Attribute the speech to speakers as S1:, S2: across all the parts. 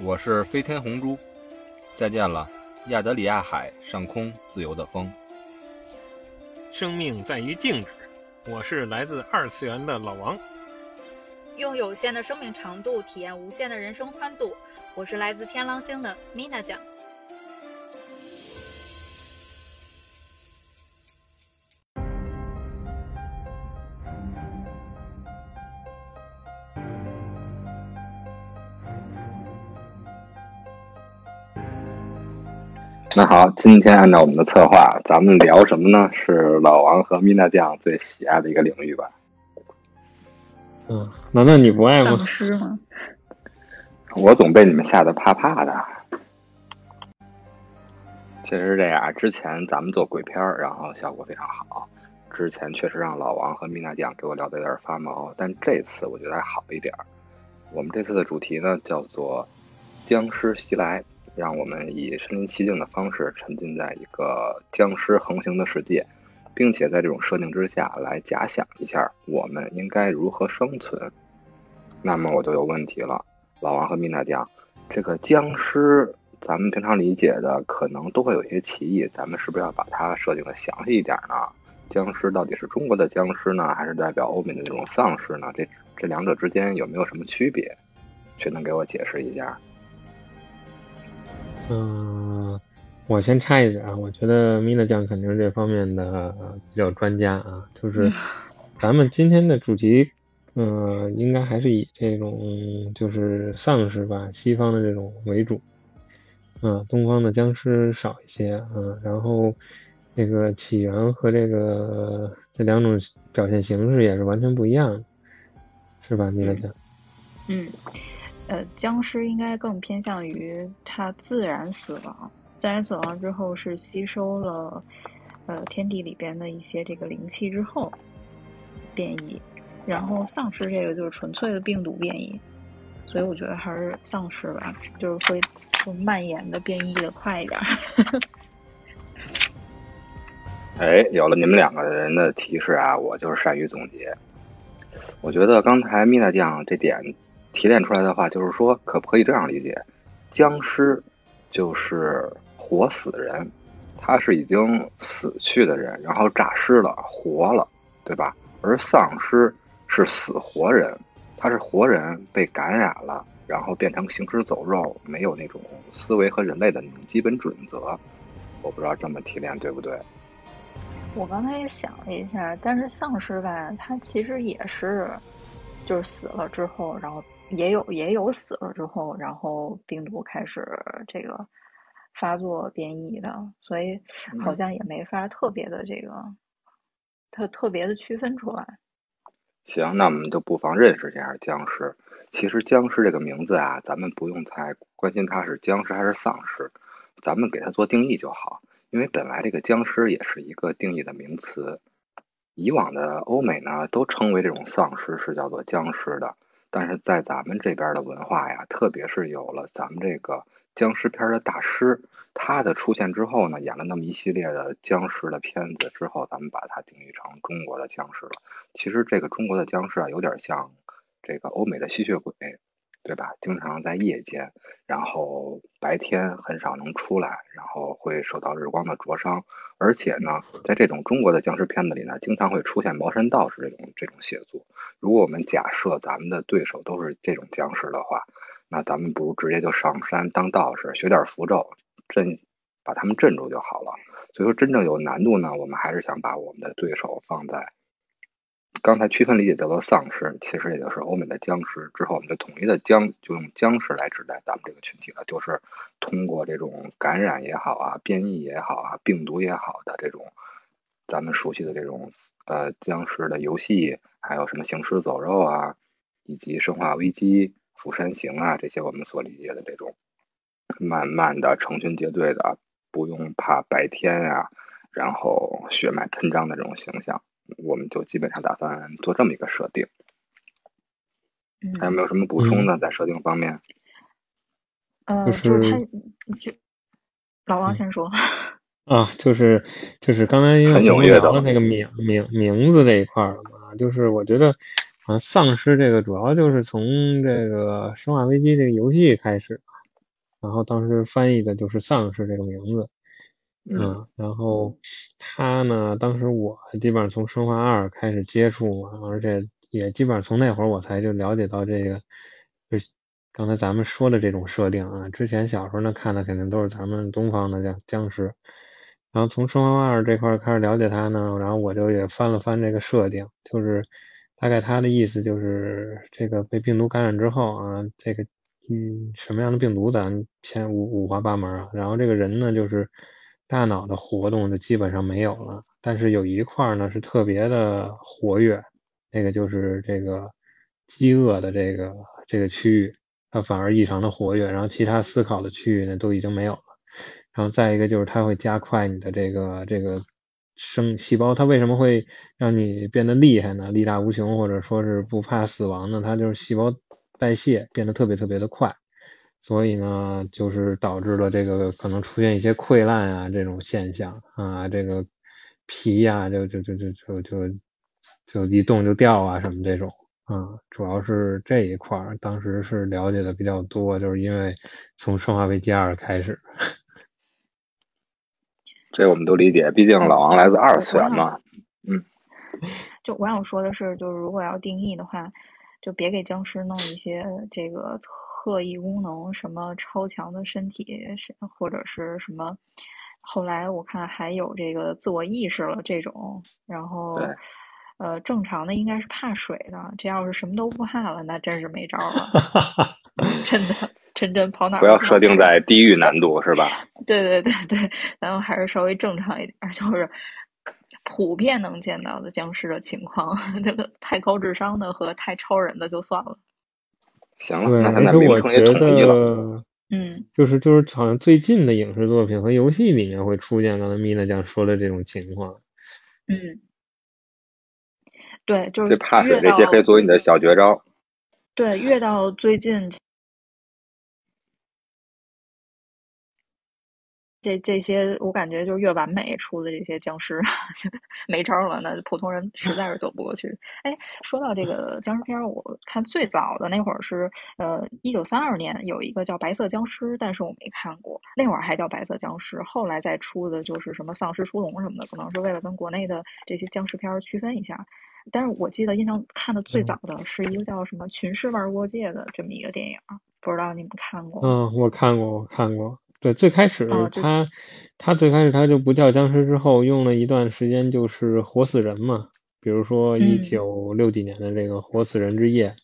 S1: 我是飞天红珠，再见了，亚德里亚海上空自由的风。
S2: 生命在于静止，我是来自二次元的老王。
S3: 用有限的生命长度体验无限的人生宽度，我是来自天狼星的米娜酱。
S4: 那好，今天按照我们的策划，咱们聊什么呢？是老王和米娜酱最喜爱的一个领域吧？
S5: 嗯，难道你不爱吗？
S3: 丧尸吗？
S4: 我总被你们吓得怕怕的。确实是这样，之前咱们做鬼片儿，然后效果非常好。之前确实让老王和米娜酱给我聊的有点发毛，但这次我觉得还好一点儿。我们这次的主题呢，叫做“僵尸袭来”。让我们以身临其境的方式沉浸在一个僵尸横行的世界，并且在这种设定之下来假想一下我们应该如何生存。那么我就有问题了，老王和米娜酱，这个僵尸咱们平常理解的可能都会有些歧义，咱们是不是要把它设定的详细一点呢？僵尸到底是中国的僵尸呢，还是代表欧美的这种丧尸呢？这这两者之间有没有什么区别？谁能给我解释一下？
S5: 嗯，我先插一句啊，我觉得米娜酱肯定是这方面的比较专家啊。就是 咱们今天的主题，嗯，应该还是以这种就是丧尸吧，西方的这种为主。嗯，东方的僵尸少一些啊。然后这个起源和这个这两种表现形式也是完全不一样的，是吧，米娜酱？
S6: 嗯。呃，僵尸应该更偏向于它自然死亡，自然死亡之后是吸收了呃天地里边的一些这个灵气之后变异，然后丧尸这个就是纯粹的病毒变异，所以我觉得还是丧尸吧，就是会就蔓延的变异的快一点。
S4: 哎，有了你们两个人的提示啊，我就是善于总结。我觉得刚才米娜酱这点。提炼出来的话，就是说，可不可以这样理解？僵尸就是活死人，他是已经死去的人，然后诈尸了，活了，对吧？而丧尸是死活人，他是活人被感染了，然后变成行尸走肉，没有那种思维和人类的那种基本准则。我不知道这么提炼对不对？
S6: 我刚才也想了一下，但是丧尸吧，它其实也是，就是死了之后，然后。也有也有死了之后，然后病毒开始这个发作变异的，所以好像也没法特别的这个特特别的区分出来。
S4: 行，那我们就不妨认识一下僵尸。其实僵尸这个名字啊，咱们不用太关心它是僵尸还是丧尸，咱们给它做定义就好。因为本来这个僵尸也是一个定义的名词，以往的欧美呢都称为这种丧尸是叫做僵尸的。但是在咱们这边的文化呀，特别是有了咱们这个僵尸片的大师，他的出现之后呢，演了那么一系列的僵尸的片子之后，咱们把它定义成中国的僵尸了。其实这个中国的僵尸啊，有点像这个欧美的吸血鬼。对吧？经常在夜间，然后白天很少能出来，然后会受到日光的灼伤。而且呢，在这种中国的僵尸片子里呢，经常会出现茅山道士这种这种写作。如果我们假设咱们的对手都是这种僵尸的话，那咱们不如直接就上山当道士，学点符咒，镇把他们镇住就好了。所以说，真正有难度呢，我们还是想把我们的对手放在。刚才区分理解叫做丧尸，其实也就是欧美的僵尸。之后我们就统一的僵，就用僵尸来指代咱们这个群体了。就是通过这种感染也好啊，变异也好啊，病毒也好的这种，咱们熟悉的这种呃僵尸的游戏，还有什么行尸走肉啊，以及生化危机、釜山行啊这些我们所理解的这种，慢慢的成群结队的，不用怕白天啊，然后血脉喷张的这种形象。我们就基本上打算做这么一个设定，还有没有什么补充的在设定方面？
S6: 呃，就是他，就老王先说
S5: 啊，就是就是刚才因为我们聊了那个名名名字这一块了嘛，就是我觉得啊，丧尸这个主要就是从这个《生化危机》这个游戏开始，然后当时翻译的就是丧尸这个名字，
S4: 嗯，
S5: 然后他呢，当时我基本上从生化二开始接触，而且也基本上从那会儿我才就了解到这个，就刚才咱们说的这种设定啊，之前小时候呢看的肯定都是咱们东方的僵僵尸，然后从生化二这块开始了解他呢，然后我就也翻了翻这个设定，就是大概他的意思就是这个被病毒感染之后啊，这个。嗯，什么样的病毒咱先五五花八门啊。然后这个人呢，就是大脑的活动就基本上没有了，但是有一块呢是特别的活跃，那个就是这个饥饿的这个这个区域，它反而异常的活跃。然后其他思考的区域呢都已经没有了。然后再一个就是它会加快你的这个这个生细胞，它为什么会让你变得厉害呢？力大无穷，或者说是不怕死亡呢？它就是细胞。代谢变得特别特别的快，所以呢，就是导致了这个可能出现一些溃烂啊这种现象啊，这个皮呀就就就就就就就一动就掉啊什么这种啊，主要是这一块儿，当时是了解的比较多，就是因为从生化危机二开始，
S4: 这我们都理解，毕竟老王来自二次元嘛，嗯，
S6: 就我想说的是，就是如果要定义的话。就别给僵尸弄一些这个特异功能，什么超强的身体，是或者是什么。后来我看还有这个自我意识了这种，然后呃，正常的应该是怕水的。这要是什么都不怕了，那真是没招了。真的，真真跑哪？
S4: 不要设定在地狱难度是吧？
S6: 对对对对，咱们还是稍微正常一点，就是。普遍能见到的僵尸的情况，这个太高智商的和太超人的就算了。
S4: 行了，那
S5: 而且我觉得，
S6: 嗯，
S5: 就是就是，好像最近的影视作品和游戏里面会出现刚才米娜酱说的这种情况。
S6: 嗯，对，就是
S4: 最怕水这些可以作为你的小绝招。
S6: 对，越到最近。这这些我感觉就是越完美出的这些僵尸 没招了，那普通人实在是躲不过去。哎，说到这个僵尸片，我看最早的那会儿是呃一九三二年有一个叫《白色僵尸》，但是我没看过，那会儿还叫《白色僵尸》，后来再出的就是什么《丧尸出笼》什么的，可能是为了跟国内的这些僵尸片区分一下。但是我记得印象看的最早的是一个叫什么《群尸玩过界》的这么一个电影，不知道你们看过？
S5: 嗯，我看过，我看过。对，最开始他他最开始他就不叫僵尸，之后用了一段时间就是活死人嘛，比如说一九六几年的这个活死人之夜。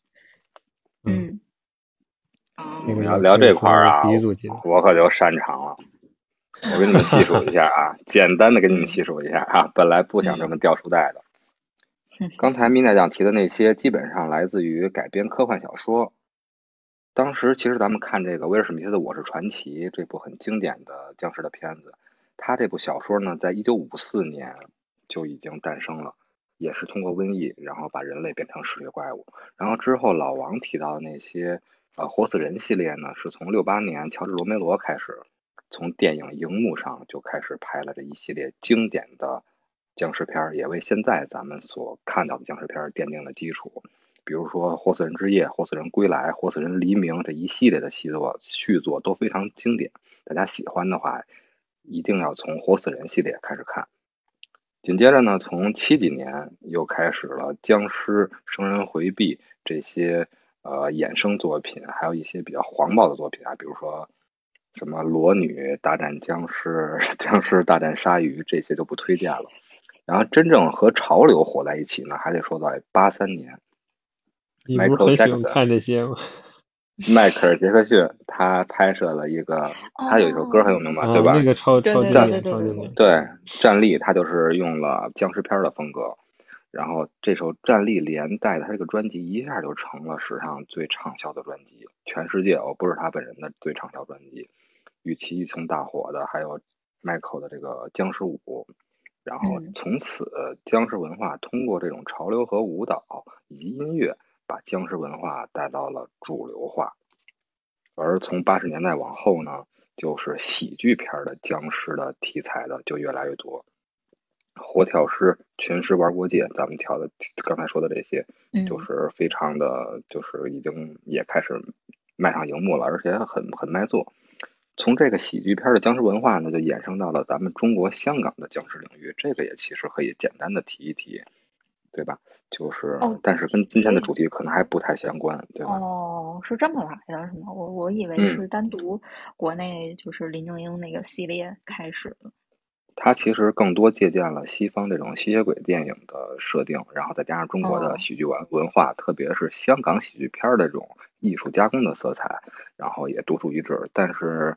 S6: 嗯，
S5: 你们
S4: 要聊这块儿啊，我可就擅长了。我给你们细数一下啊，简单的给你们细数一下啊，本来不想这么掉书袋的。刚才米娜酱提的那些，基本上来自于改编科幻小说。当时其实咱们看这个威尔史密斯的《我是传奇》这部很经典的僵尸的片子，他这部小说呢，在一九五四年就已经诞生了，也是通过瘟疫，然后把人类变成嗜血怪物。然后之后老王提到的那些呃活死人系列呢，是从六八年乔治罗梅罗开始，从电影荧幕上就开始拍了这一系列经典的僵尸片，也为现在咱们所看到的僵尸片奠定了基础。比如说《活死人之夜》《活死人归来》《活死人黎明》这一系列的续作，续作都非常经典。大家喜欢的话，一定要从《活死人》系列开始看。紧接着呢，从七几年又开始了僵尸、生人回避这些呃衍生作品，还有一些比较黄暴的作品啊，比如说什么《裸女大战僵尸》《僵尸大战鲨鱼》这些就不推荐了。然后真正和潮流火在一起呢，还得说到八三年。
S5: 你不是很喜欢看这些吗？
S4: 迈克尔·杰克逊他拍摄了一个，他有一首歌很有名吧，对吧？
S5: 那个超超经典，超经典。
S4: 对，战力他就是用了僵尸片的风格，然后这首《战力》连带他这个专辑一下就成了史上最畅销的专辑，全世界哦，不是他本人的最畅销专辑。与其一同大火的还有迈克的这个《僵尸舞》，然后从此僵尸文化通过这种潮流和舞蹈以及音乐。把僵尸文化带到了主流化，而从八十年代往后呢，就是喜剧片的僵尸的题材的就越来越多。活跳尸、群尸玩过界，咱们跳的刚才说的这些，就是非常的，就是已经也开始迈上荧幕了，而且很很卖座。从这个喜剧片的僵尸文化呢，就衍生到了咱们中国香港的僵尸领域，这个也其实可以简单的提一提，对吧？就是，
S6: 哦，
S4: 但是跟今天的主题可能还不太相关，对吧？
S6: 哦，是这么来的，是吗？我我以为是单独国内就是林正英那个系列开始的。
S4: 它其实更多借鉴了西方这种吸血鬼电影的设定，然后再加上中国的喜剧文文化，特别是香港喜剧片的这种艺术加工的色彩，然后也独树一帜。但是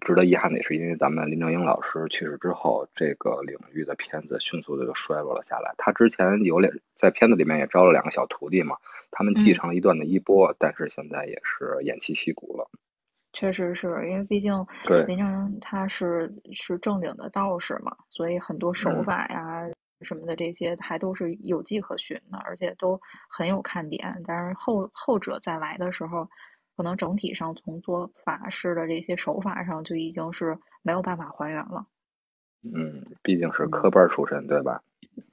S4: 值得遗憾的也是，因为咱们林正英老师去世之后，这个领域的片子迅速的就衰落了下来。他之前有两在片子里面也招了两个小徒弟嘛，他们继承了一段的衣钵，但是现在也是偃旗息鼓了。
S6: 确实是因为毕竟林正英他是是正经的道士嘛，所以很多手法呀什么的这些还都是有迹可循的，而且都很有看点。但是后后者再来的时候，可能整体上从做法事的这些手法上就已经是没有办法还原了。
S4: 嗯，毕竟是科班出身，对吧？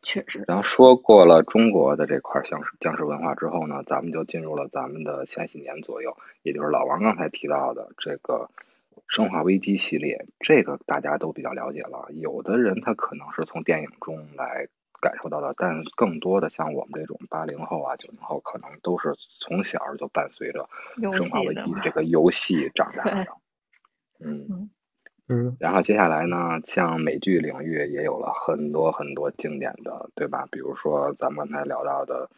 S6: 确实。
S4: 然后说过了中国的这块僵尸僵尸文化之后呢，咱们就进入了咱们的前几年左右，也就是老王刚才提到的这个《生化危机》系列，这个大家都比较了解了。有的人他可能是从电影中来感受到的，但更多的像我们这种八零后啊、九零后，可能都是从小就伴随着《生化危机》这个游戏长大的。嗯。
S5: 嗯，
S4: 然后接下来呢，像美剧领域也有了很多很多经典的，对吧？比如说咱们刚才聊到的《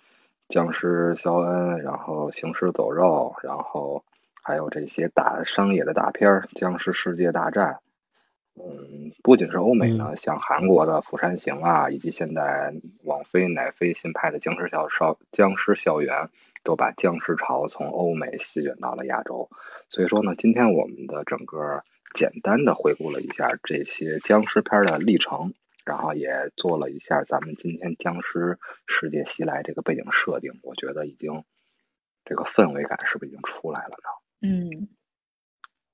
S4: 僵尸肖恩》，然后《行尸走肉》，然后还有这些大商业的大片儿，《僵尸世界大战》。嗯，不仅是欧美呢，像韩国的《釜山行》啊，以及现在网飞、奶飞新拍的《僵尸校少僵尸校园》，都把僵尸潮从欧美席卷到了亚洲。所以说呢，今天我们的整个。简单的回顾了一下这些僵尸片的历程，然后也做了一下咱们今天僵尸世界袭来这个背景设定，我觉得已经这个氛围感是不是已经出来了呢？
S6: 嗯，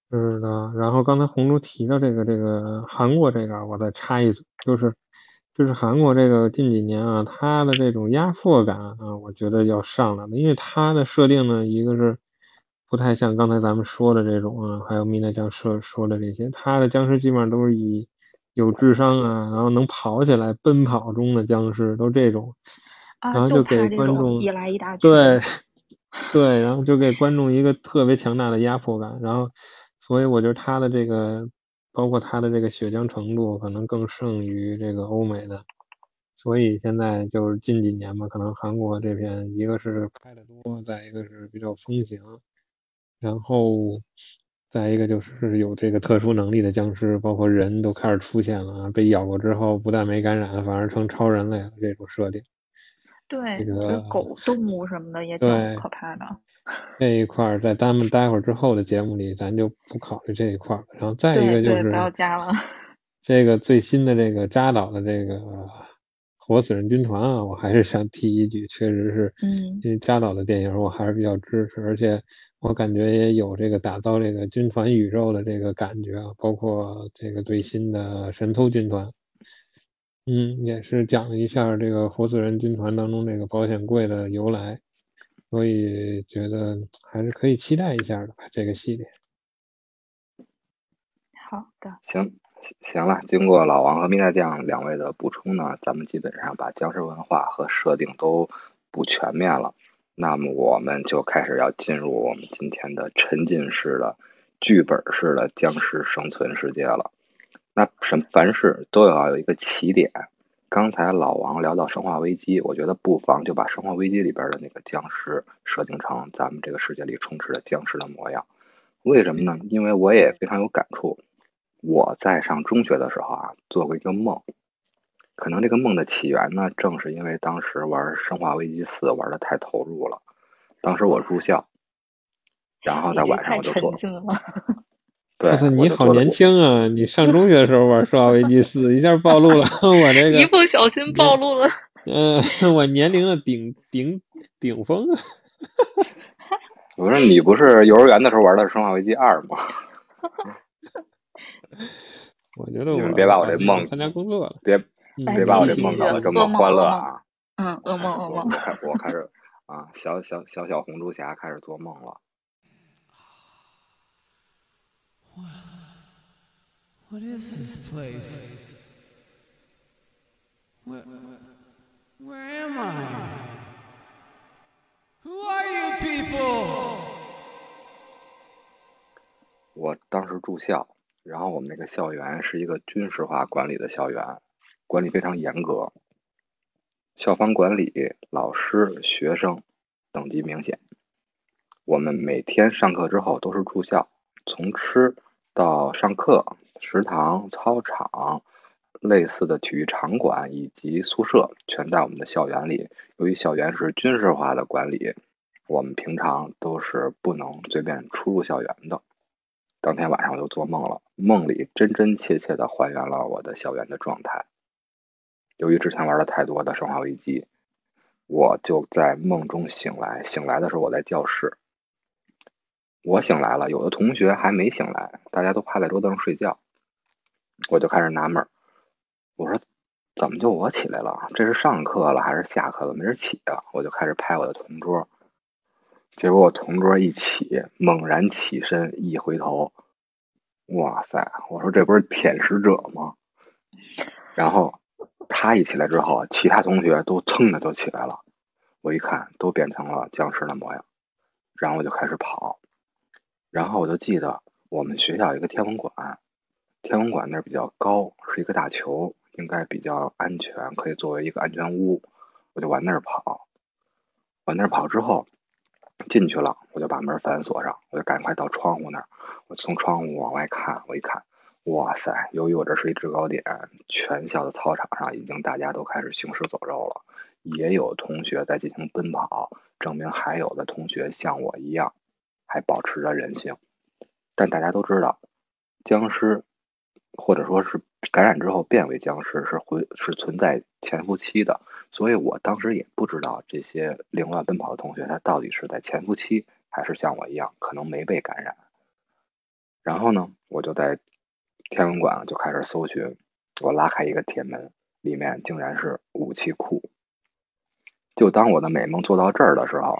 S5: 是的。然后刚才红珠提到这个这个韩国这个，我再插一嘴，就是就是韩国这个近几年啊，它的这种压迫感啊，我觉得要上来了，因为它的设定呢，一个是。不太像刚才咱们说的这种啊，还有米娜僵尸说的这些，他的僵尸基本上都是以有智商啊，然后能跑起来、奔跑中的僵尸都这种，然后
S6: 就
S5: 给观众
S6: 一来一大
S5: 对对，然后就给观众一个特别强大的压迫感，然后所以我觉得他的这个，包括他的这个血浆程度，可能更胜于这个欧美的，所以现在就是近几年吧，可能韩国这边一个是拍的多，再一个是比较风行。然后再一个就是有这个特殊能力的僵尸，包括人都开始出现了啊，被咬过之后不但没感染，反而成超人类了。这种设定，
S6: 对，
S5: 这个
S6: 狗动物什么的也挺可怕的。
S5: 这一块在咱们待会儿之后的节目里，咱就不考虑这一块了。然后再一个就是不
S6: 要加了。
S5: 这个最新的这个扎导的这个活死人军团啊，我还是想提一句，确实是，
S6: 嗯，
S5: 因为扎导的电影我还是比较支持，而且。我感觉也有这个打造这个军团宇宙的这个感觉啊，包括这个最新的神偷军团，嗯，也是讲了一下这个活死人军团当中这个保险柜的由来，所以觉得还是可以期待一下的吧，这个系列。
S6: 好的。
S4: 行，行了，经过老王和米大酱两位的补充呢，咱们基本上把僵尸文化和设定都补全面了。那么我们就开始要进入我们今天的沉浸式的、剧本式的僵尸生存世界了。那什凡事都要有一个起点。刚才老王聊到《生化危机》，我觉得不妨就把《生化危机》里边的那个僵尸设定成咱们这个世界里充斥着僵尸的模样。为什么呢？因为我也非常有感触。我在上中学的时候啊，做过一个梦。可能这个梦的起源呢，正是因为当时玩《生化危机四》玩的太投入了。当时我住校，然后在晚上我就做。对，
S5: 你好年轻啊！你上中学的时候玩《生化危机四》，一下暴露了 我这个。
S6: 一不小心暴露了。
S5: 嗯，我年龄的顶顶顶峰啊！
S4: 我说你不是幼儿园的时候玩的《生化危机二》吗？
S5: 我觉得
S4: 我们别把我这梦
S5: 参加工作了，
S4: 别。别把我这梦搞得这么欢乐
S6: 啊！嗯，噩梦，噩梦。
S4: 我开，我开始啊，小小小小红猪侠开始做梦了。
S7: What is this place? Where, where am I? Who are you people?
S4: 我当时住校，然后我们那个校园是一个军事化管理的校园，管理非常严格，校方管理、老师、学生等级明显。我们每天上课之后都是住校，从吃到上课，食堂、操场、类似的体育场馆以及宿舍全在我们的校园里。由于校园是军事化的管理，我们平常都是不能随便出入校园的。当天晚上我就做梦了，梦里真真切切的还原了我的校园的状态。由于之前玩的太多的《生化危机》，我就在梦中醒来。醒来的时候我在教室，我醒来了，有的同学还没醒来，大家都趴在桌子上睡觉。我就开始纳闷我说怎么就我起来了？这是上课了还是下课了？没人起啊！我就开始拍我的同桌。结果我同桌一起，猛然起身，一回头，哇塞！我说这不是舔食者吗？然后他一起来之后，其他同学都噌的就起来了。我一看，都变成了僵尸的模样。然后我就开始跑。然后我就记得我们学校有一个天文馆，天文馆那儿比较高，是一个大球，应该比较安全，可以作为一个安全屋。我就往那儿跑，往那儿跑之后。进去了，我就把门反锁上，我就赶快到窗户那儿，我从窗户往外看，我一看，哇塞！由于我这是一制高点，全校的操场上已经大家都开始行尸走肉了，也有同学在进行奔跑，证明还有的同学像我一样，还保持着人性。但大家都知道，僵尸或者说是感染之后变为僵尸是会是存在潜伏期的。所以我当时也不知道这些凌乱奔跑的同学，他到底是在潜伏期，还是像我一样可能没被感染。然后呢，我就在天文馆就开始搜寻，我拉开一个铁门，里面竟然是武器库。就当我的美梦做到这儿的时候，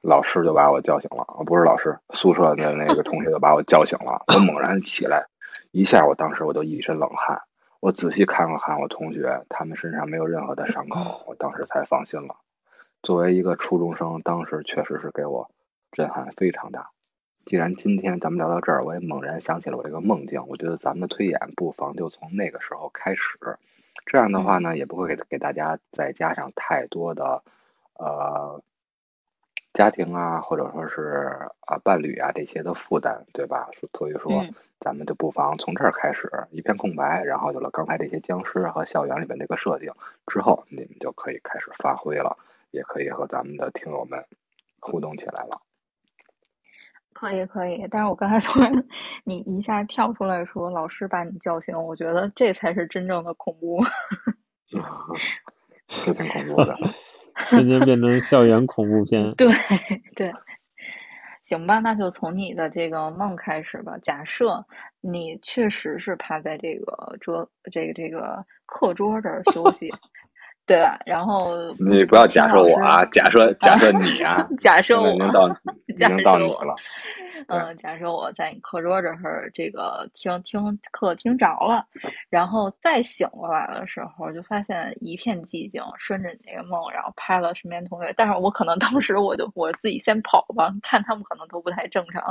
S4: 老师就把我叫醒了，不是老师，宿舍的那个同学就把我叫醒了。我猛然起来，一下，我当时我就一身冷汗。我仔细看了看我同学，他们身上没有任何的伤口，我当时才放心了。作为一个初中生，当时确实是给我震撼非常大。既然今天咱们聊到这儿，我也猛然想起了我这个梦境，我觉得咱们的推演不妨就从那个时候开始。这样的话呢，也不会给给大家再加上太多的呃家庭啊，或者说是啊伴侣啊这些的负担，对吧？所以说。咱们就不妨从这儿开始，一片空白，然后有了刚才这些僵尸和校园里面这个设定之后，你们就可以开始发挥了，也可以和咱们的听友们互动起来了。
S6: 可以可以，但是我刚才突然 你一下跳出来说老师把你叫醒，我觉得这才是真正的恐怖。
S4: 是挺恐怖的，
S5: 瞬间变成校园恐怖片。
S6: 对对。行吧，那就从你的这个梦开始吧。假设你确实是趴在这个桌、这个这个课桌这儿休息，对吧？然后
S4: 你不要假设我啊，假设 假设你啊，
S6: 假设我，
S4: 已经到已经到你了。
S6: 嗯，假设我在你课桌这儿，这个听听课听着了，然后再醒过来的时候，就发现一片寂静，顺着你那个梦，然后拍了身边同学，但是我可能当时我就我自己先跑吧，看他们可能都不太正常。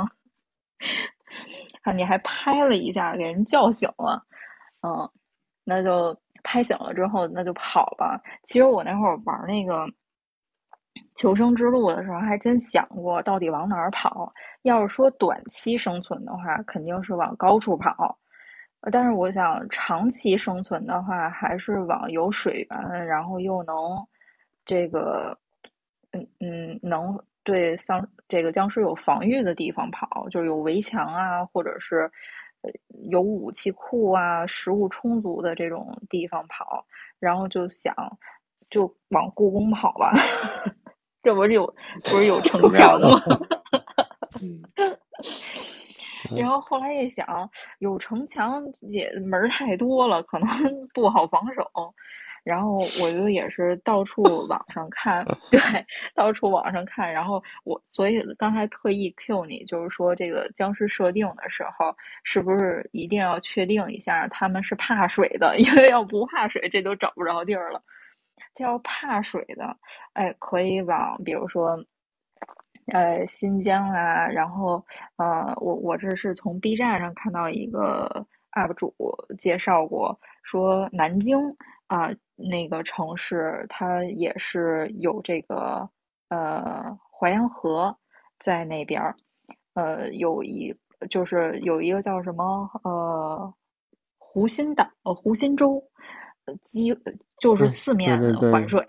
S6: 啊，你还拍了一下，给人叫醒了，嗯，那就拍醒了之后，那就跑吧。其实我那会儿玩那个。求生之路的时候，还真想过到底往哪儿跑。要是说短期生存的话，肯定是往高处跑；但是我想长期生存的话，还是往有水源，然后又能这个，嗯嗯，能对丧这个僵尸有防御的地方跑，就是有围墙啊，或者是有武器库啊、食物充足的这种地方跑。然后就想，就往故宫跑吧。这不是有不是有城墙吗？然后后来一想，有城墙也门太多了，可能 不好防守。然后我就也是到处 网上看，对，到处网上看。然后我所以刚才特意 Q 你，就是说这个僵尸设定的时候，是不是一定要确定一下他们是怕水的？因为要不怕水，这都找不着地儿了。这要怕水的，哎，可以往比如说。呃，新疆啊，然后呃，我我这是从 B 站上看到一个 UP 主介绍过，说南京啊那个城市，它也是有这个呃淮阳河在那边儿，呃，有一就是有一个叫什么呃湖心岛呃湖心洲，呃，基就是四面环水，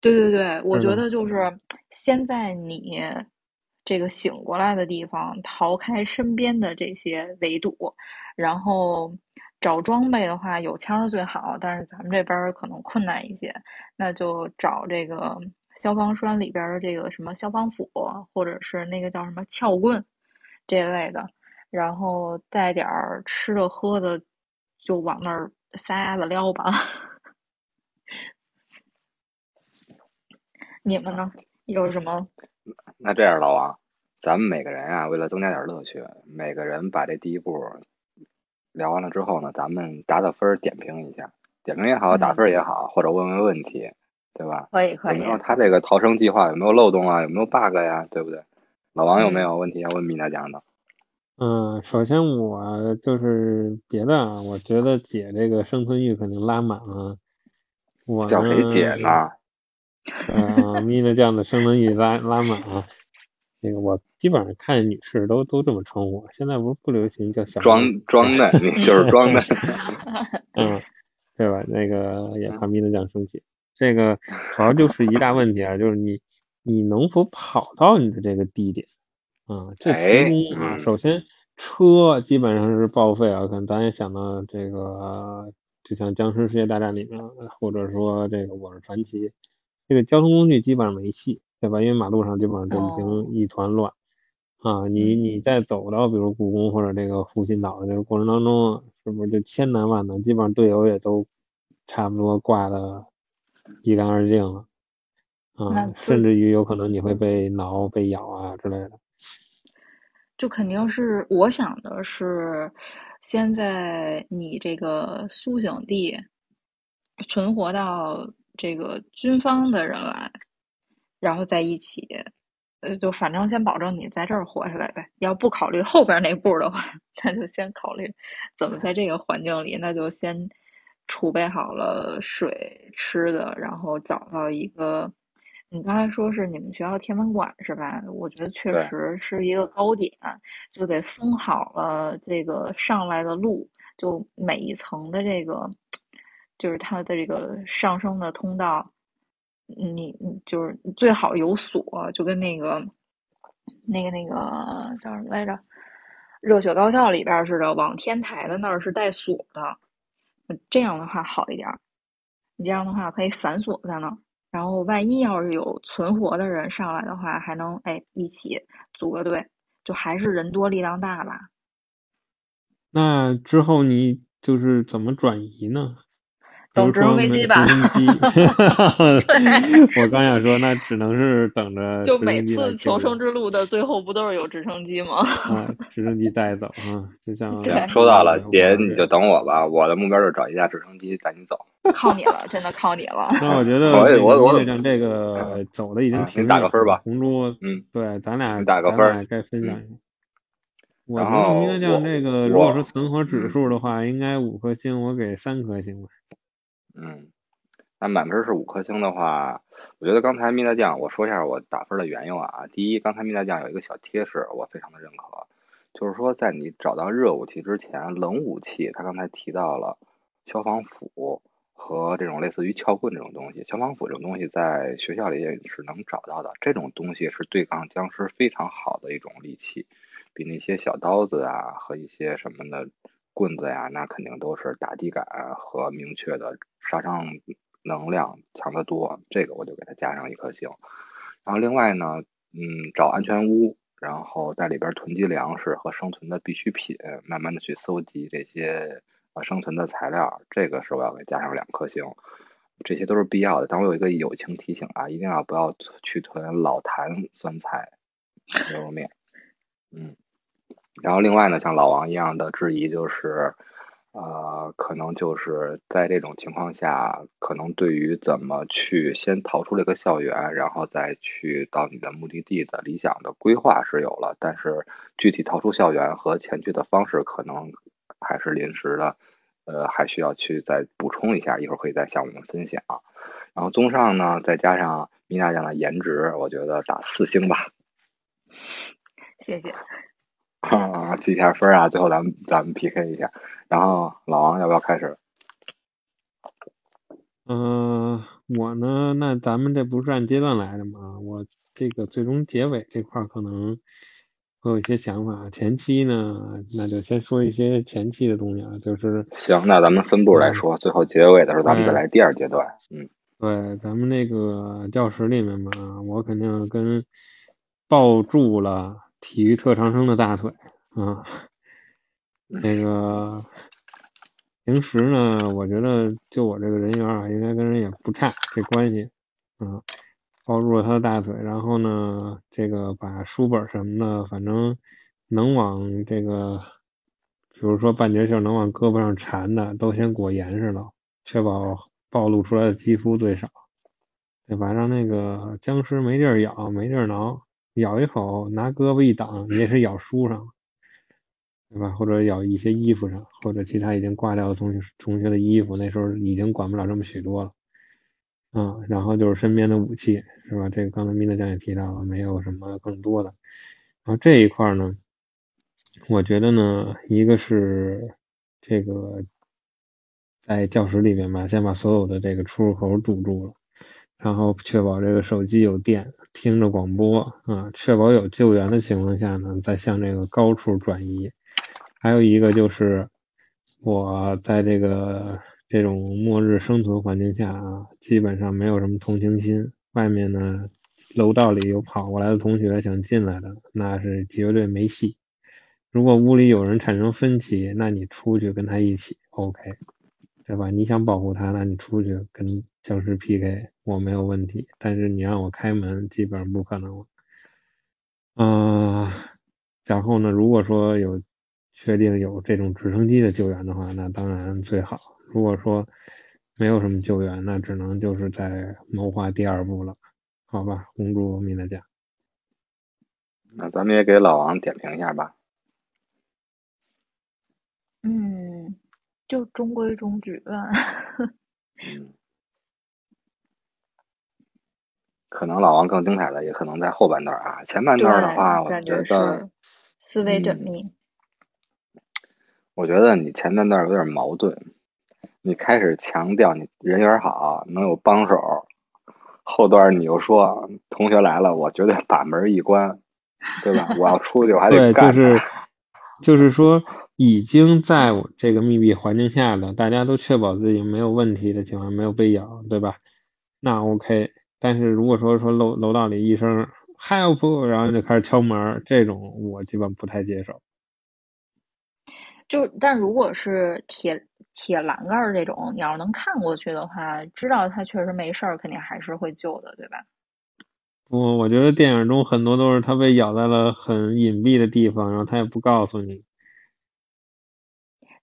S6: 对对对，我觉得。就是先在你。这个醒过来的地方，逃开身边的这些围堵，然后找装备的话，有枪是最好，但是咱们这边可能困难一些，那就找这个消防栓里边的这个什么消防斧，或者是那个叫什么撬棍这类的，然后带点吃的喝的，就往那儿撒丫子撩吧。你们呢？有什么？
S4: 那这样，老王，咱们每个人啊，为了增加点乐趣，每个人把这第一步聊完了之后呢，咱们打打分，点评一下，点评也好，打分也好，或者问问问题，对吧？
S6: 可以可以。
S4: 有没有他这个逃生计划有没有漏洞啊？有没有 bug 呀？对不对？老王有没有问题要问米娜讲的？
S5: 嗯，首先我就是别的啊，我觉得姐这个生存欲肯定拉满了。我
S4: 叫谁姐呢？
S5: 嗯，米娜酱的生存欲拉拉满了。那个我基本上看女士都都这么称呼，现在不是不流行叫小
S4: 装装的，你就是装嫩，
S5: 嗯，对吧？那个也怕米娜酱生气。这个主要就是一大问题啊，就是你你能否跑到你的这个地点啊？这提供啊，首先车基本上是报废啊，可能咱也想到这个，就像《僵尸世界大战》里面，或者说这个《我是传奇》，这个交通工具基本上没戏。对吧？因为马路上基本上就已经一团乱啊！你你再走到比如故宫或者这个复兴岛的这个过程当中，是不是就千难万难？基本上队友也都差不多挂的一干二净了啊！甚至于有可能你会被挠、被咬啊之类的。
S6: 就肯定是我想的是，先在你这个苏醒地存活到这个军方的人来。然后在一起，呃，就反正先保证你在这儿活下来呗。要不考虑后边那步的话，那就先考虑怎么在这个环境里，那就先储备好了水、吃的，然后找到一个。你刚才说是你们学校天文馆是吧？我觉得确实是一个高点，就得封好了这个上来的路，就每一层的这个，就是它的这个上升的通道。你你就是最好有锁，就跟那个那个那个叫什么来着，《热血高校》里边似的，往天台的那儿是带锁的，这样的话好一点。你这样的话可以反锁在那儿，然后万一要是有存活的人上来的话，还能哎一起组个队，就还是人多力量大吧。
S5: 那之后你就是怎么转移呢？
S6: 等直升飞机吧，
S5: 我刚想说，那只能是等着。
S6: 就每次求生之路的最后，不都是有直升机吗？
S5: 啊，直升机带走啊，就像。
S4: 收到了，姐，你就等我吧。我的目标就是找一架直升机带你走。
S6: 靠你了，真的靠你了。
S5: 那我觉得，
S4: 我我
S5: 像这个走的已经挺。
S4: 打个分吧。
S5: 红猪，
S4: 嗯，
S5: 对，咱俩
S4: 打个分，
S5: 该分享一下。我觉得明像这个，如果说存活指数的话，应该五颗星，我给三颗星吧。
S4: 嗯，那满分是五颗星的话，我觉得刚才蜜大酱，我说一下我打分的缘由啊。第一，刚才蜜大酱有一个小贴士，我非常的认可，就是说在你找到热武器之前，冷武器，他刚才提到了消防斧和这种类似于撬棍这种东西。消防斧这种东西在学校里也是能找到的，这种东西是对抗僵尸非常好的一种利器，比那些小刀子啊和一些什么的。棍子呀，那肯定都是打击感和明确的杀伤能量强得多，这个我就给它加上一颗星。然后另外呢，嗯，找安全屋，然后在里边囤积粮食和生存的必需品，慢慢的去搜集这些呃生存的材料，这个是我要给加上两颗星。这些都是必要的。但我有一个友情提醒啊，一定要不要去囤老坛酸菜牛肉面。嗯，然后另外呢，像老王一样的质疑就是，呃，可能就是在这种情况下，可能对于怎么去先逃出这个校园，然后再去到你的目的地的理想的规划是有了，但是具体逃出校园和前去的方式可能还是临时的，呃，还需要去再补充一下，一会儿可以再向我们分享。然后综上呢，再加上米娜酱的颜值，我觉得打四星吧。
S6: 谢谢。
S4: 啊，记一下分啊，最后咱们咱们 PK 一下。然后老王要不要开始？
S5: 嗯、我呢，那咱们这不是按阶段来的吗？我这个最终结尾这块儿可能会有一些想法。前期呢，那就先说一些前期的东西啊，就是
S4: 行，那咱们分步来说，最后结尾的时候咱们再来第二阶段。嗯，
S5: 对，咱们那个教室里面嘛，我肯定跟抱住了体育特长生的大腿啊。那个平时呢，我觉得就我这个人缘啊，应该跟人也不差这关系啊。抱住了他的大腿，然后呢，这个把书本什么的，反正能往这个，比如说半截袖能往胳膊上缠的，都先裹严实了，确保暴露出来的肌肤最少，对吧？让那个僵尸没地儿咬，没地儿挠，咬一口拿胳膊一挡，你也是咬书上了，对吧？或者咬一些衣服上，或者其他已经挂掉的同学同学的衣服，那时候已经管不了这么许多了。啊，然后就是身边的武器，是吧？这个刚才米娜酱也提到了，没有什么更多的。然后这一块呢，我觉得呢，一个是这个在教室里面吧，先把所有的这个出入口堵住了，然后确保这个手机有电，听着广播啊，确保有救援的情况下呢，再向这个高处转移。还有一个就是我在这个这种末日生存环境下啊，基本上没有什么同情心。外面呢，楼道里有跑过来的同学想进来的，那是绝对没戏。如果屋里有人产生分歧，那你出去跟他一起，OK，对吧？你想保护他，那你出去跟僵尸 PK，我没有问题。但是你让我开门，基本上不可能了。啊、然后呢，如果说有确定有这种直升机的救援的话，那当然最好。如果说没有什么救援，那只能就是在谋划第二步了，好吧？公主米娜酱，
S4: 那咱们也给老王点评一下吧。
S6: 嗯，就中规中矩吧。
S4: 嗯，可能老王更精彩的，也可能在后半段啊。前半段的话，我
S6: 感
S4: 觉
S6: 是，思维缜
S4: 嗯
S6: 密。
S4: 我觉得你前半段有点矛盾。你开始强调你人缘好，能有帮手，后段你又说同学来了，我绝对把门一关，对吧？我要出去，我还得
S5: 对，
S4: 干呢。
S5: 就是就是说，已经在我这个密闭环境下的，大家都确保自己没有问题的情况，没有被咬，对吧？那 OK。但是如果说说楼楼道里一声 help，然后就开始敲门，这种我基本不太接受。
S6: 就但如果是铁铁栏杆儿这种，你要是能看过去的话，知道他确实没事儿，肯定还是会救的，对吧？
S5: 我我觉得电影中很多都是他被咬在了很隐蔽的地方，然后他也不告诉你。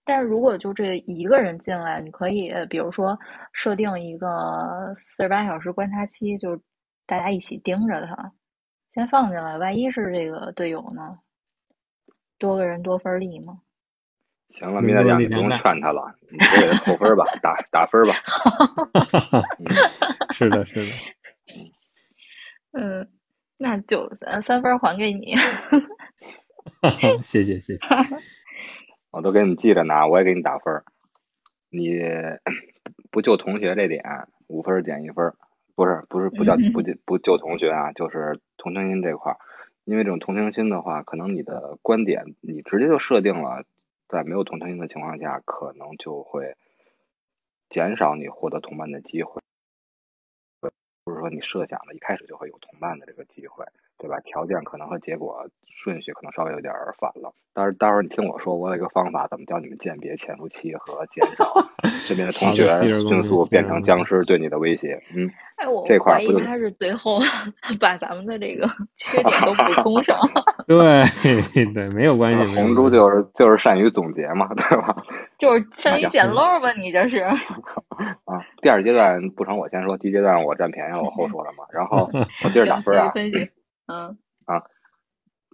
S6: 但是如果就这一个人进来，你可以比如说设定一个四十八小时观察期，就大家一起盯着他，先放进来，万一是这个队友呢？多个人多份儿力嘛。
S4: 行了，米大酱，你不用劝他了，你就给他扣分吧，打打分吧。嗯
S5: 是的，是的。
S6: 嗯，那就三三分儿还给你。
S5: 谢谢谢谢。
S4: 我都给你记着呢，我也给你打分儿。你不就同学这点，五分儿减一分儿，不是不是不叫不救不就同学啊，就是同情心这块儿。因为这种同情心的话，可能你的观点你直接就设定了，在没有同情心的情况下，可能就会减少你获得同伴的机会。不是说你设想的一开始就会有同伴的这个机会，对吧？条件可能和结果顺序可能稍微有点反了。但是待会儿你听我说，我有一个方法，怎么教你们鉴别潜伏期和减少 身边的同学迅速变成僵尸对你的威胁。嗯，
S6: 哎，我
S4: 这块
S6: 怀疑
S4: 不
S6: 他是最后 把咱们的这个 缺点都补充上。
S5: 对对，没有关系。
S4: 红猪就是就是善于总结嘛，对吧？
S6: 就是善于捡漏儿吧？你这是？
S4: 啊，第二阶段不成，我先说。第一阶段我占便宜，我后说的嘛。然后我接着打，分啊，
S6: 分析。嗯啊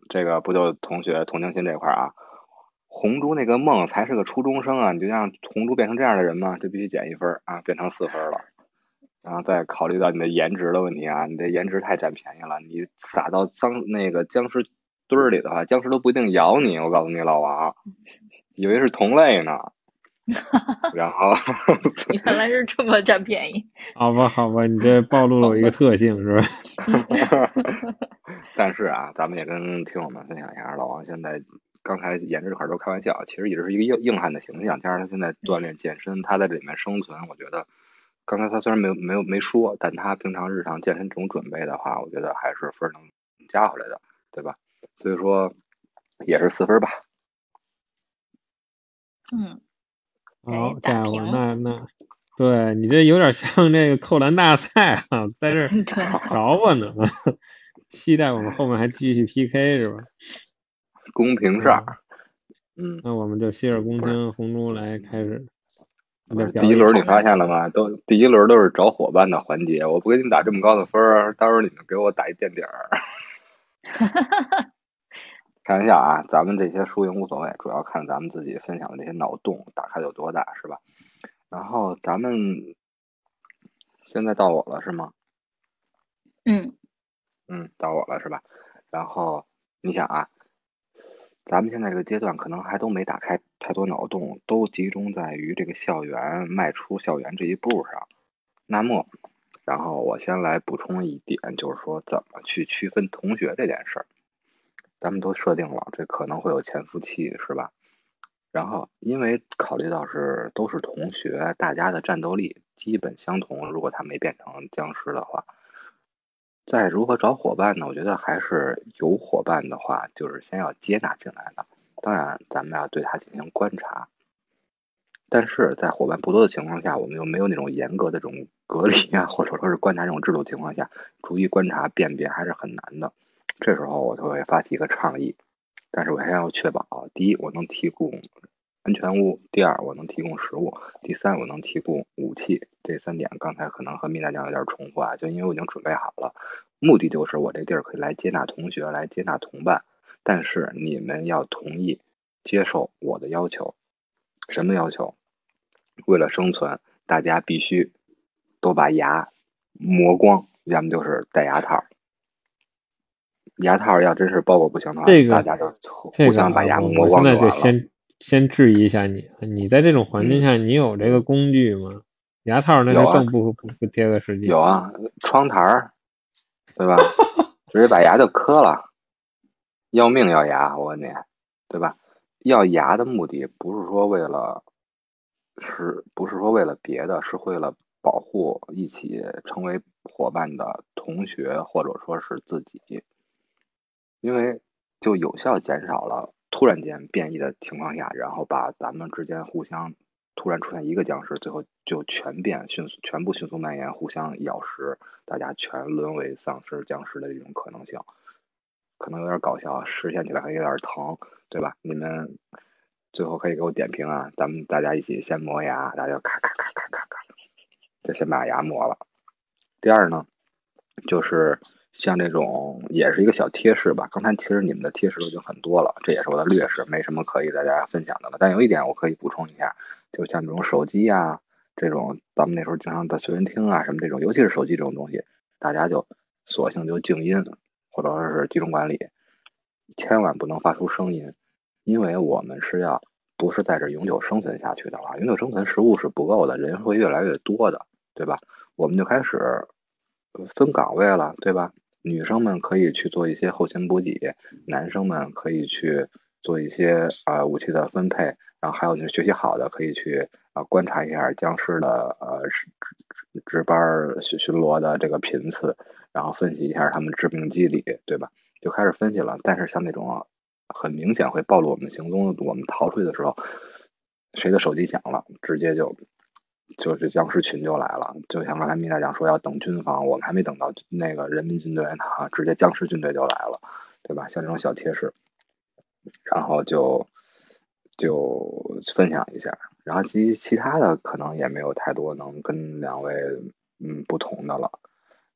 S4: 这个不就同学同情心这块儿啊？红猪那个梦才是个初中生啊，你就让红猪变成这样的人吗？就必须减一分儿啊，变成四分儿了。然后再考虑到你的颜值的问题啊，你的颜值太占便宜了，你撒到脏那个僵尸堆儿里的话，僵尸都不一定咬你。我告诉你，老王，以为是同类呢。然后
S6: 原来是这么占便宜。
S5: 好吧，好吧，你这暴露了我一个特性是吧？
S4: 但是啊，咱们也跟听友们分享一下，老王现在刚才颜值这块儿都开玩笑，其实也是一个硬硬汉的形象，加上他现在锻炼健身，他在这里面生存，我觉得刚才他虽然没有没有没说，但他平常日常健身这种准备的话，我觉得还是分能加回来的，对吧？所以说也是四分吧。
S6: 嗯，
S5: 好家伙，那那，对你这有点像那个扣篮大赛啊，在这 着吧呢。期待我们后面还继续 PK 是吧？
S4: 公平事儿，嗯，
S5: 那我们就洗耳恭听，红猪来开始。
S4: 第一
S5: 演
S4: 轮你发现了吗？都第一轮都是找伙伴的环节，我不给你们打这么高的分儿，到时候你们给我打一垫底儿。开玩笑啊，咱们这些输赢无所谓，主要看咱们自己分享的这些脑洞打开有多大，是吧？然后咱们现在到我了是吗？
S6: 嗯
S4: 嗯，到我了是吧？然后你想啊，咱们现在这个阶段可能还都没打开太多脑洞，都集中在于这个校园迈出校园这一步上。那么，然后我先来补充一点，就是说怎么去区分同学这件事儿。咱们都设定了，这可能会有潜伏期，是吧？然后，因为考虑到是都是同学，大家的战斗力基本相同，如果他没变成僵尸的话，在如何找伙伴呢？我觉得还是有伙伴的话，就是先要接纳进来的。当然，咱们要对他进行观察。但是在伙伴不多的情况下，我们又没有那种严格的这种隔离啊，或者说是观察这种制度情况下，逐一观察辨别还是很难的。这时候我就会发起一个倡议，但是我还要确保：第一，我能提供安全屋；第二，我能提供食物；第三，我能提供武器。这三点刚才可能和米娜酱有点重复啊，就因为我已经准备好了，目的就是我这地儿可以来接纳同学，来接纳同伴。但是你们要同意接受我的要求，什么要求？为了生存，大家必须都把牙磨光，要么就是戴牙套。牙套要真是包裹不行的话，
S5: 这个
S4: 大家就互相把牙磨
S5: 我现在就
S4: 光就完了。
S5: 先先质疑一下你，你在这种环境下，你有这个工具吗？牙套那就更不不不贴合实际。
S4: 有啊，窗台儿，对吧？直接把牙就磕了，要命要牙，我问你，对吧？要牙的目的不是说为了，是不是说为了别的？是为了保护一起成为伙伴的同学或者说是自己，因为就有效减少了突然间变异的情况下，然后把咱们之间互相突然出现一个僵尸，最后就全变，迅速全部迅速蔓延，互相咬食，大家全沦为丧尸、僵尸的这种可能性，可能有点搞笑，实现起来还有点疼，对吧？你们最后可以给我点评啊，咱们大家一起先磨牙，大家咔咔咔咔咔咔，就先把牙磨了。第二呢，就是像这种也是一个小贴士吧。刚才其实你们的贴士都已经很多了，这也是我的劣势，没什么可以大家分享的了。但有一点我可以补充一下，就像这种手机啊，这种咱们那时候经常的随身听啊什么这种，尤其是手机这种东西，大家就索性就静音，或者说是集中管理，千万不能发出声音，因为我们是要不是在这永久生存下去的话，永久生存食物是不够的，人会越来越多的，对吧？我们就开始分岗位了，对吧？女生们可以去做一些后勤补给，男生们可以去做一些啊、武器的分配，然后还有就是学习好的可以去啊观察一下僵尸的呃值值值班巡巡逻的这个频次，然后分析一下他们致命机理，对吧？就开始分析了。但是像那种很明显会暴露我们行踪，我们逃出去的时候，谁的手机响了，直接就就是僵尸群就来了。就像刚才米娜讲说要等军方，我们还没等到那个人民军队呢，直接僵尸军队就来了，对吧？像这种小贴士，然后就就分享一下。然后其其他的可能也没有太多能跟两位嗯不同的了。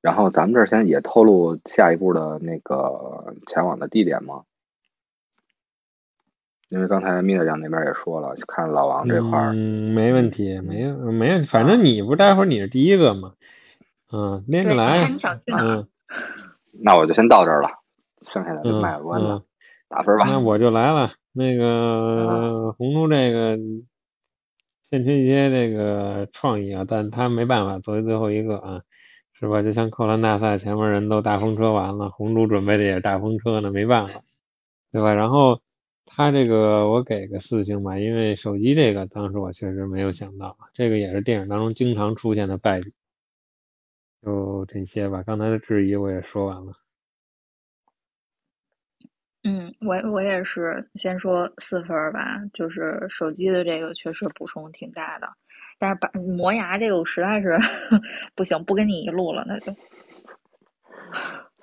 S4: 然后咱们这儿先也透露下一步的那个前往的地点吗？因为刚才米德酱那边也说了，看老王这块儿，
S5: 嗯，没问题，没没问题，反正你不待会儿你是第一个嘛，嗯，连着来，
S3: 你想去哪？
S5: 嗯，
S4: 那我就先到这儿了，剩下的就卖个关子，打分吧。
S5: 那我就来了，那个红猪这个欠缺一些这个创意啊，但他没办法作为最后一个啊。是吧？就像扣篮大赛前面人都大风车完了，红猪准备的也是大风车呢，没办法，对吧？然后他这个我给个四星吧，因为手机这个当时我确实没有想到，这个也是电影当中经常出现的败笔。就这些吧，刚才的质疑我也说完了。
S6: 嗯，我我也是先说四分吧，就是手机的这个确实补充挺大的。但是把磨牙这个我实在是 不行，不跟你一路了，那就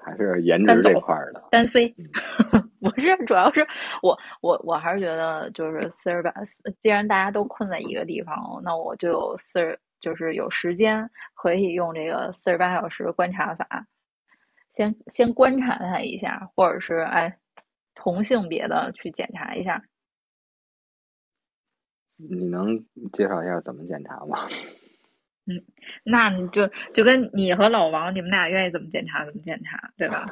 S4: 还是颜值这块的
S6: 单飞。不是，主要是我我我还是觉得就是四十八，既然大家都困在一个地方，那我就有四十，就是有时间可以用这个四十八小时观察法，先先观察他一下，或者是哎同性别的去检查一下。
S4: 你能介绍一下怎么检查吗？
S6: 嗯，那你就就跟你和老王，你们俩愿意怎么检查怎么检查，对吧？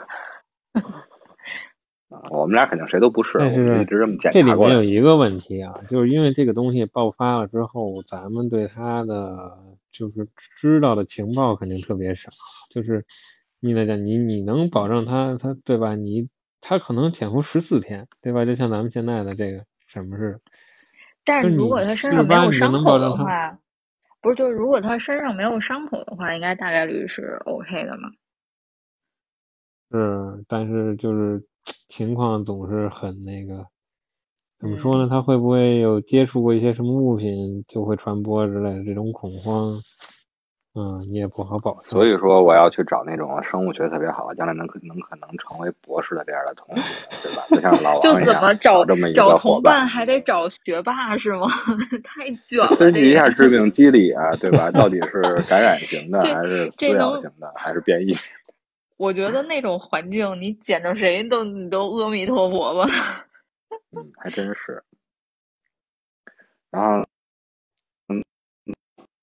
S4: 啊，我们俩肯定谁都不是，
S5: 但是
S4: 一直这么检查
S5: 这里面有一个问题啊，就是因为这个东西爆发了之后，咱们对他的就是知道的情报肯定特别少。就是你来讲，你你能保证他他对吧？你他可能潜伏十四天，对吧？就像咱们现在的这个什么似的。
S6: 但是如果他身上没有伤口的话，不是，就是如果他身上没有伤口的话，应该大概率是 OK 的嘛。
S5: 是，但是就是情况总是很那个，怎么说呢？他会不会有接触过一些什么物品就会传播之类的这种恐慌？嗯，你也不好保。
S4: 所以说，我要去找那种生物学特别好，将来能可能可能成为博士的这样的同学，对吧？就像老 王
S6: 就怎么找
S4: 这么一
S6: 找
S4: 个伙伴，
S6: 同伴还得找学霸是吗？太卷了。
S4: 分析一下致病机理啊，对吧？到底是感染型的还是
S6: 这
S4: 饲养型的还是变异？
S6: 我觉得那种环境，你捡着谁都你都阿弥陀佛吧。
S4: 嗯，还真是。然后，嗯，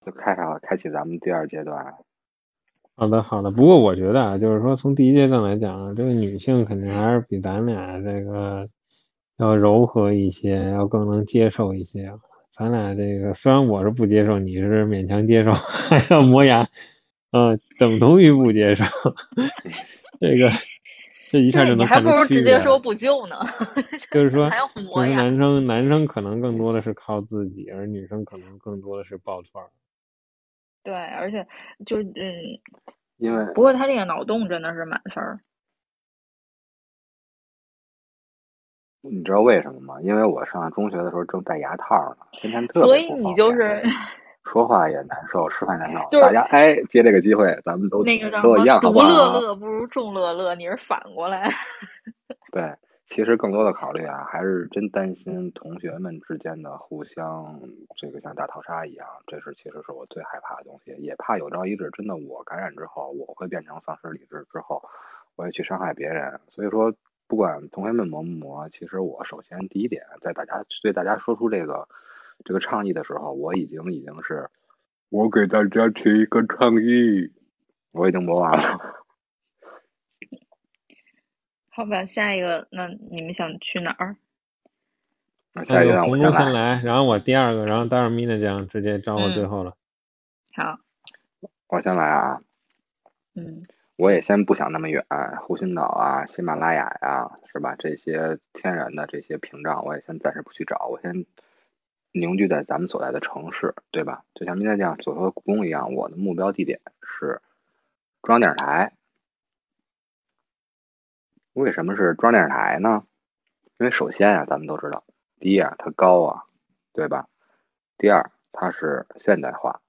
S4: 就开始开启咱们第二阶段。
S5: 好的，好的。不过我觉得啊，就是说从第一阶段来讲，这个女性肯定还是比咱俩这个要柔和一些，要更能接受一些。咱俩这个虽然我是不接受，你是勉强接受，还要磨牙，嗯，等同于不接受。这个这一下就能看
S6: 你还不如。直接说不救呢。
S5: 就是说，就是。男生男生可能更多的是靠自己，而女生可能更多的是抱团儿。
S6: 对，而且就是嗯，
S4: 因为
S6: 不过他这个脑洞真的是满分儿。
S4: 你知道为什么吗？因为我上中学的时候正戴牙套呢，天天特别
S6: 所以你就是
S4: 说话也难受，吃饭难受。
S6: 就是
S4: 大家哎，借这个机会，咱们都
S6: 那个叫什么？独？乐乐不如众乐乐，你是反过来。
S4: 对，其实更多的考虑啊，还是真担心同学们之间的互相这个像大逃杀一样，这是其实是我最害怕的东西，也怕有朝一日真的我感染之后，我会变成丧失理智之后，我也去伤害别人。所以说，不管同学们磨不磨，其实我首先第一点，在大家对大家说出这个这个倡议的时候，我已经已经是我给大家提一个倡议，我已经磨完了。
S6: 好吧，下一个，那你们想去哪儿？
S4: 那下一
S5: 个红猪
S4: 个让我先
S5: 先来，然后我第二个，然后待会儿米娜酱直接招我最
S6: 嗯
S5: 后了。
S6: 好，
S4: 我先来啊。
S6: 嗯
S4: 我也先不想那么远，湖心岛啊、喜马拉雅呀、是吧？这些天然的这些屏障，我也先暂时不去找，我先凝聚在咱们所在的城市，对吧？就像米娜酱所说的故宫一样，我的目标地点是中央电视台。为什么是中央电视台呢？因为首先啊，咱们都知道，第一啊，它高啊，对吧？第二，它是现代化。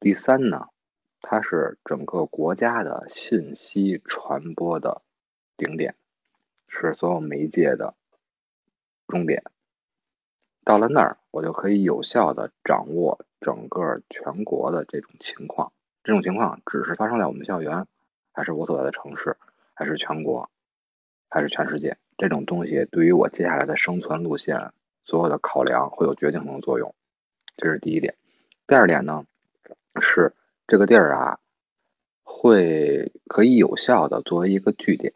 S4: 第三呢，它是整个国家的信息传播的顶点，是所有媒介的终点。到了那儿，我就可以有效的掌握整个全国的这种情况。这种情况只是发生在我们校园，还是我所在的城市，还是全国，还是全世界？这种东西对于我接下来的生存路线，所有的考量会有决定性的作用。这是第一点。第二点呢？是这个地儿啊，会可以有效的作为一个据点，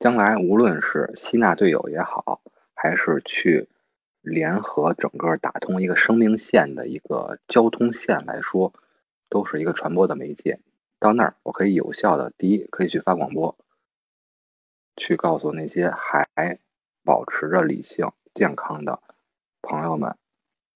S4: 将来无论是吸纳队友也好，还是去联合整个打通一个生命线的一个交通线来说，都是一个传播的媒介。到那儿，我可以有效的，第一可以去发广播，去告诉那些还保持着理性健康的朋友们，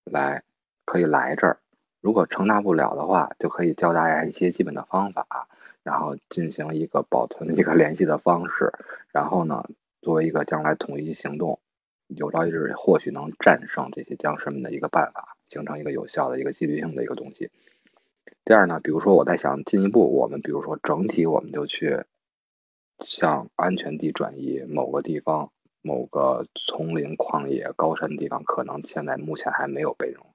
S4: 来可以来这儿。如果承担不了的话，就可以教大家一些基本的方法，然后进行一个保存、一个 联系的方式，然后呢，作为一个将来统一行动，有朝一日或许能战胜这些僵尸们的一个办法，形成一个有效的一个纪律性的一个东西。第二呢，比如说我在想进一步，我们比如说整体我们就去向安全地转移，某个地方、某个丛林、旷野、高山地方，可能现在目前还没有被这种。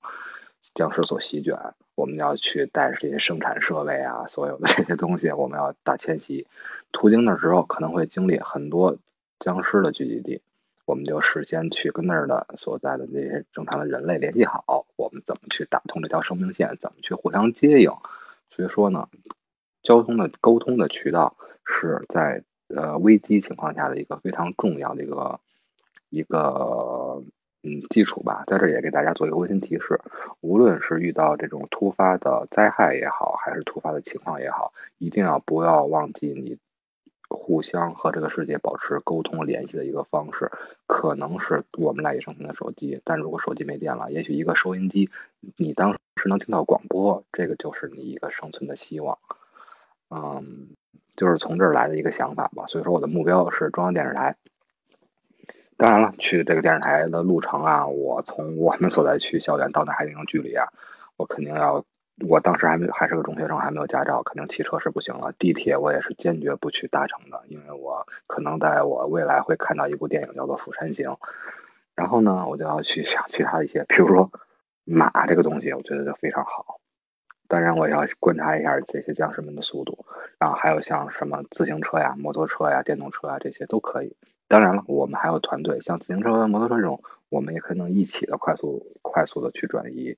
S4: 僵尸所席卷，我们要去带这些生产设备啊，所有的这些东西，我们要大迁徙。途经的时候可能会经历很多僵尸的聚集地，我们就事先去跟那儿的所在的那些正常的人类联系好，我们怎么去打通这条生命线，怎么去互相接应。所以说呢，交通的沟通的渠道是在呃危机情况下的一个非常重要的一个一个。嗯，基础吧，在这也给大家做一个温馨提示：无论是遇到这种突发的灾害也好，还是突发的情况也好，一定要不要忘记你互相和这个世界保持沟通联系的一个方式。可能是我们赖以生存的手机，但如果手机没电了，也许一个收音机，你当时能听到广播，这个就是你一个生存的希望。嗯，就是从这儿来的一个想法吧。所以说，我的目标是中央电视台。当然了，去这个电视台的路程啊，我从我们所在区校园到那还有一定距离啊，我肯定要，我当时还没还是个中学生，还没有驾照，肯定骑车是不行了。地铁我也是坚决不去搭乘的，因为我可能在我未来会看到一部电影叫做《釜山行》，然后呢，我就要去 想其他一些，比如说马这个东西，我觉得就非常好。当然，我要观察一下这些将士们的速度，然后还有像什么自行车呀、摩托车呀、电动车啊这些都可以。当然了，我们还有团队，像自行车、摩托车这种，我们也可能一起的快速、快速的去转移。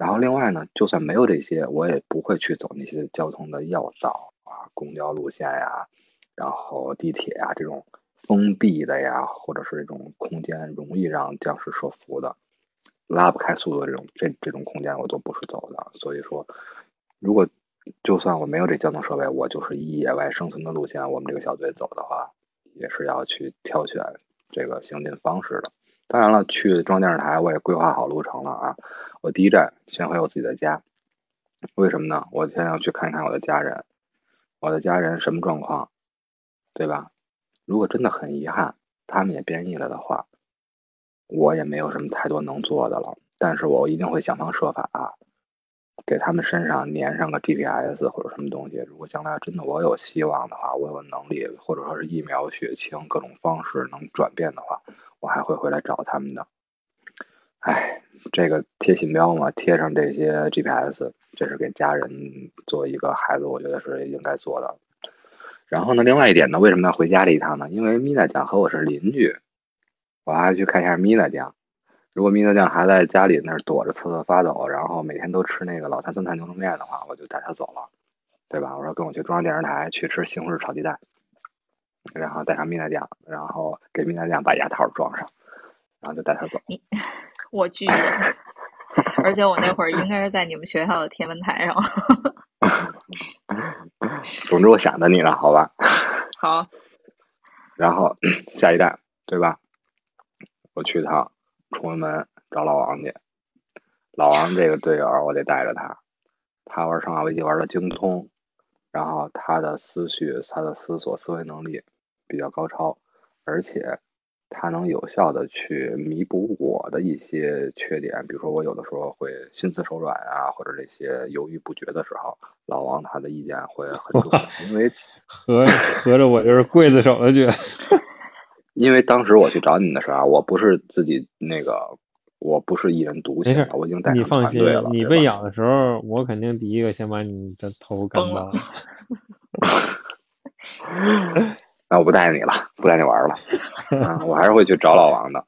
S4: 然后另外呢，就算没有这些，我也不会去走那些交通的要道啊、公交路线呀，然后地铁呀这种封闭的呀，或者是这种空间容易让僵尸设伏的、拉不开速度这种这这种空间，我都不是走的。所以说，如果就算我没有这交通设备，我就是以野外生存的路线，我们这个小队走的话。也是要去挑选这个行进方式的。当然了，去中央电视台我也规划好路程了啊。我第一站先回我自己的家，为什么呢？我先要去看一看我的家人，我的家人什么状况，对吧？如果真的很遗憾，他们也变异了的话，我也没有什么太多能做的了。但是我一定会想方设法啊。给他们身上粘上个 GPS 或者什么东西，如果将来真的我有希望的话，我有能力或者说是疫苗、血清各种方式能转变的话，我还会回来找他们的。哎，这个贴信标嘛，贴上这些 GPS，这是给家人做一个孩子，我觉得是应该做的。然后呢，另外一点呢，为什么要回家这一趟呢？因为米娜酱和我是邻居，我还去看一下米娜酱。如果米娜酱还在家里那儿躲着瑟瑟发抖，然后每天都吃那个老坛酸菜牛肉面的话，我就带他走了，对吧？我说跟我去中央电视台去吃西红柿炒鸡蛋，然后带上米娜酱，然后给米娜酱把牙套装上，然后就带他走。
S6: 你我拒绝，而且我那会儿应该是在你们学校的天文台上。
S4: 总之我想着你了，好吧？
S6: 好。
S4: 然后 下一站，对吧？我去一趟崇文门找老王去。老王这个队友，我得带着他。他玩生化危机玩的精通，然后他的思绪、他的思索、思维能力比较高超，而且它能有效的去弥补我的一些缺点，比如说我有的时候会心慈手软啊，或者这些犹豫不决的时候，老王他的意见会很重要，因为
S5: 合合着我就是刽子手的角色。
S4: 因为当时我去找你的时候，我不是自己那个，我不是一人独行
S5: 没事，
S4: 我已经带上
S5: 你放心
S4: 团队了，，
S5: 你被咬的时候，我肯定第一个先把你的头干
S3: 崩了
S5: 爆。
S4: 那我不带你了，不带你玩了，啊，我还是会去找老王的，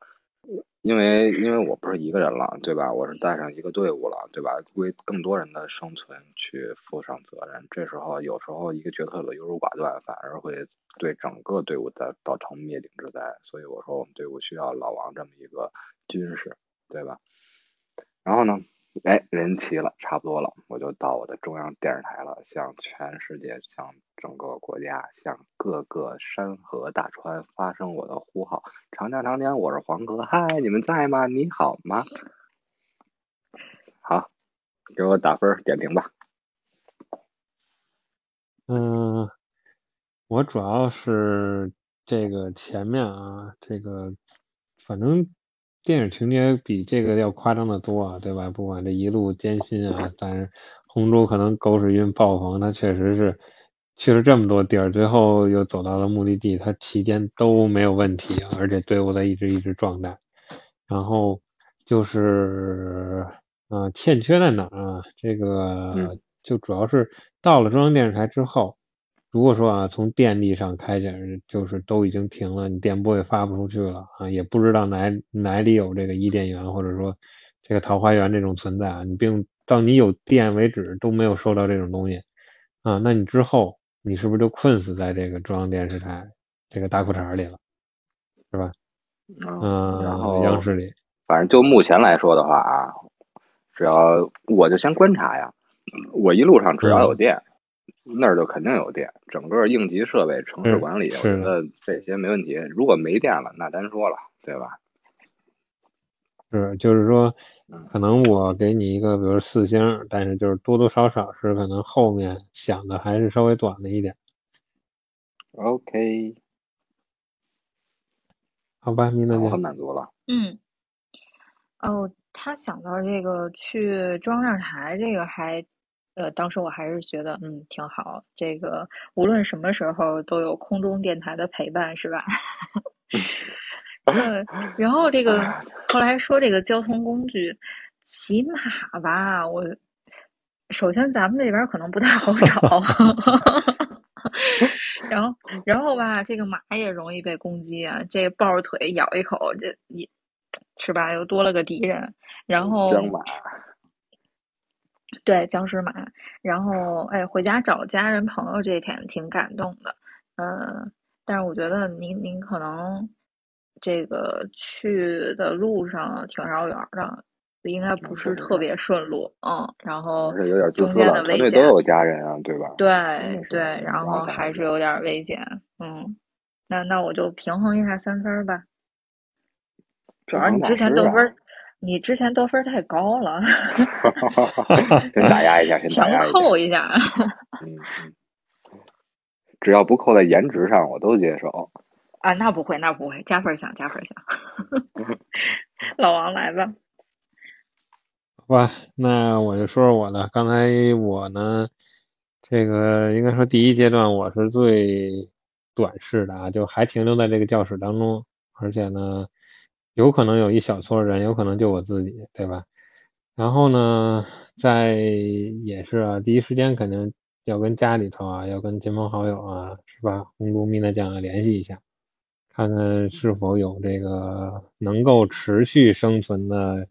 S4: 因为因为我不是一个人了，对吧？我是带上一个队伍了，对吧？为更多人的生存去负上责任。这时候有时候一个决策的优柔寡断，反而会对整个队伍造造成灭顶之灾。所以我说我们队伍需要老王这么一个军师，对吧？然后呢，哎，人齐了，差不多了，我就到我的中央电视台了，向全世界、向整个国家、向各个山河大川发声我的呼号：长江，长江，我是黄河，嗨，你们在吗？你好吗？好，给我打分点评吧。
S5: 嗯，我主要是这个前面啊，这个反正电影情节比这个要夸张的多啊，对吧？不管这一路艰辛啊，但是红猪可能狗屎运爆棚，他确实是去了这么多地儿，最后又走到了目的地，他期间都没有问题，而且队伍在一直一直壮大。然后就是呃，欠缺在哪儿啊？这个
S4: 嗯
S5: 就主要是到了中央电视台之后，如果说啊，从电力上开展就是都已经停了，你电波也发不出去了啊，也不知道哪哪里有这个伊甸园或者说这个桃花源这种存在啊，你并到你有电为止都没有收到这种东西啊，那你之后你是不是就困死在这个中央电视台这个大裤衩里了，是吧？嗯，
S4: 然后
S5: 央视里，
S4: 反正就目前来说的话啊，只要我就先观察呀，我一路上只要有电，那儿就肯定有电。整个应急设备、城市管理，我
S5: 是
S4: 觉得这些没问题。如果没电了，那单说了，对吧？
S5: 是，就是说
S4: 嗯，
S5: 可能我给你一个，比如四星，但是就是多多少少是可能后面想的还是稍微短了一点
S4: ，OK，
S5: 好吧，米娜姐
S4: 我很，满足了。
S6: 嗯，哦，他想到这个去中央电视台，这个还，呃，当时我还是觉得，嗯，挺好。这个无论什么时候都有空中电台的陪伴，是吧？呃，然后这个后来说这个交通工具，骑马吧，我首先咱们那边可能不太好 找，然后然后吧，这个马也容易被攻击啊，这抱着腿咬一口，这也是吧？又多了个敌人，然后对僵尸马，然后哎，回家找家人朋友这一天挺感动的，嗯，但是我觉得您您可能这个去的路上挺绕远儿的，应该不是特别顺路，嗯，然后
S4: 有点自
S6: 中间
S4: 私了，
S6: 的危险，
S4: 团队都有。家人啊，对吧？
S6: 对对，然后还是有点儿危险，嗯，那那我就平衡一下三分儿吧，主要你之前得分儿，你之前得分太高了，
S4: 先打压一下，先打
S6: 强
S4: 压一下。
S6: 扣一下。
S4: 只要不扣在颜值上，我都接受。
S6: 啊，那不会，那不会，加分儿项，加分儿项。老王来吧。
S5: 好吧，那我就说说我的。刚才我呢，这个应该说第一阶段我是最短视的啊，就还停留在这个教室当中，而且呢，有可能有一小撮人，有可能就我自己，对吧？然后呢，在也是啊，第一时间肯定要跟家里头啊，要跟亲朋好友啊，是吧？红猪蜜娜酱啊联系一下，看看是否有这个能够持续生存的。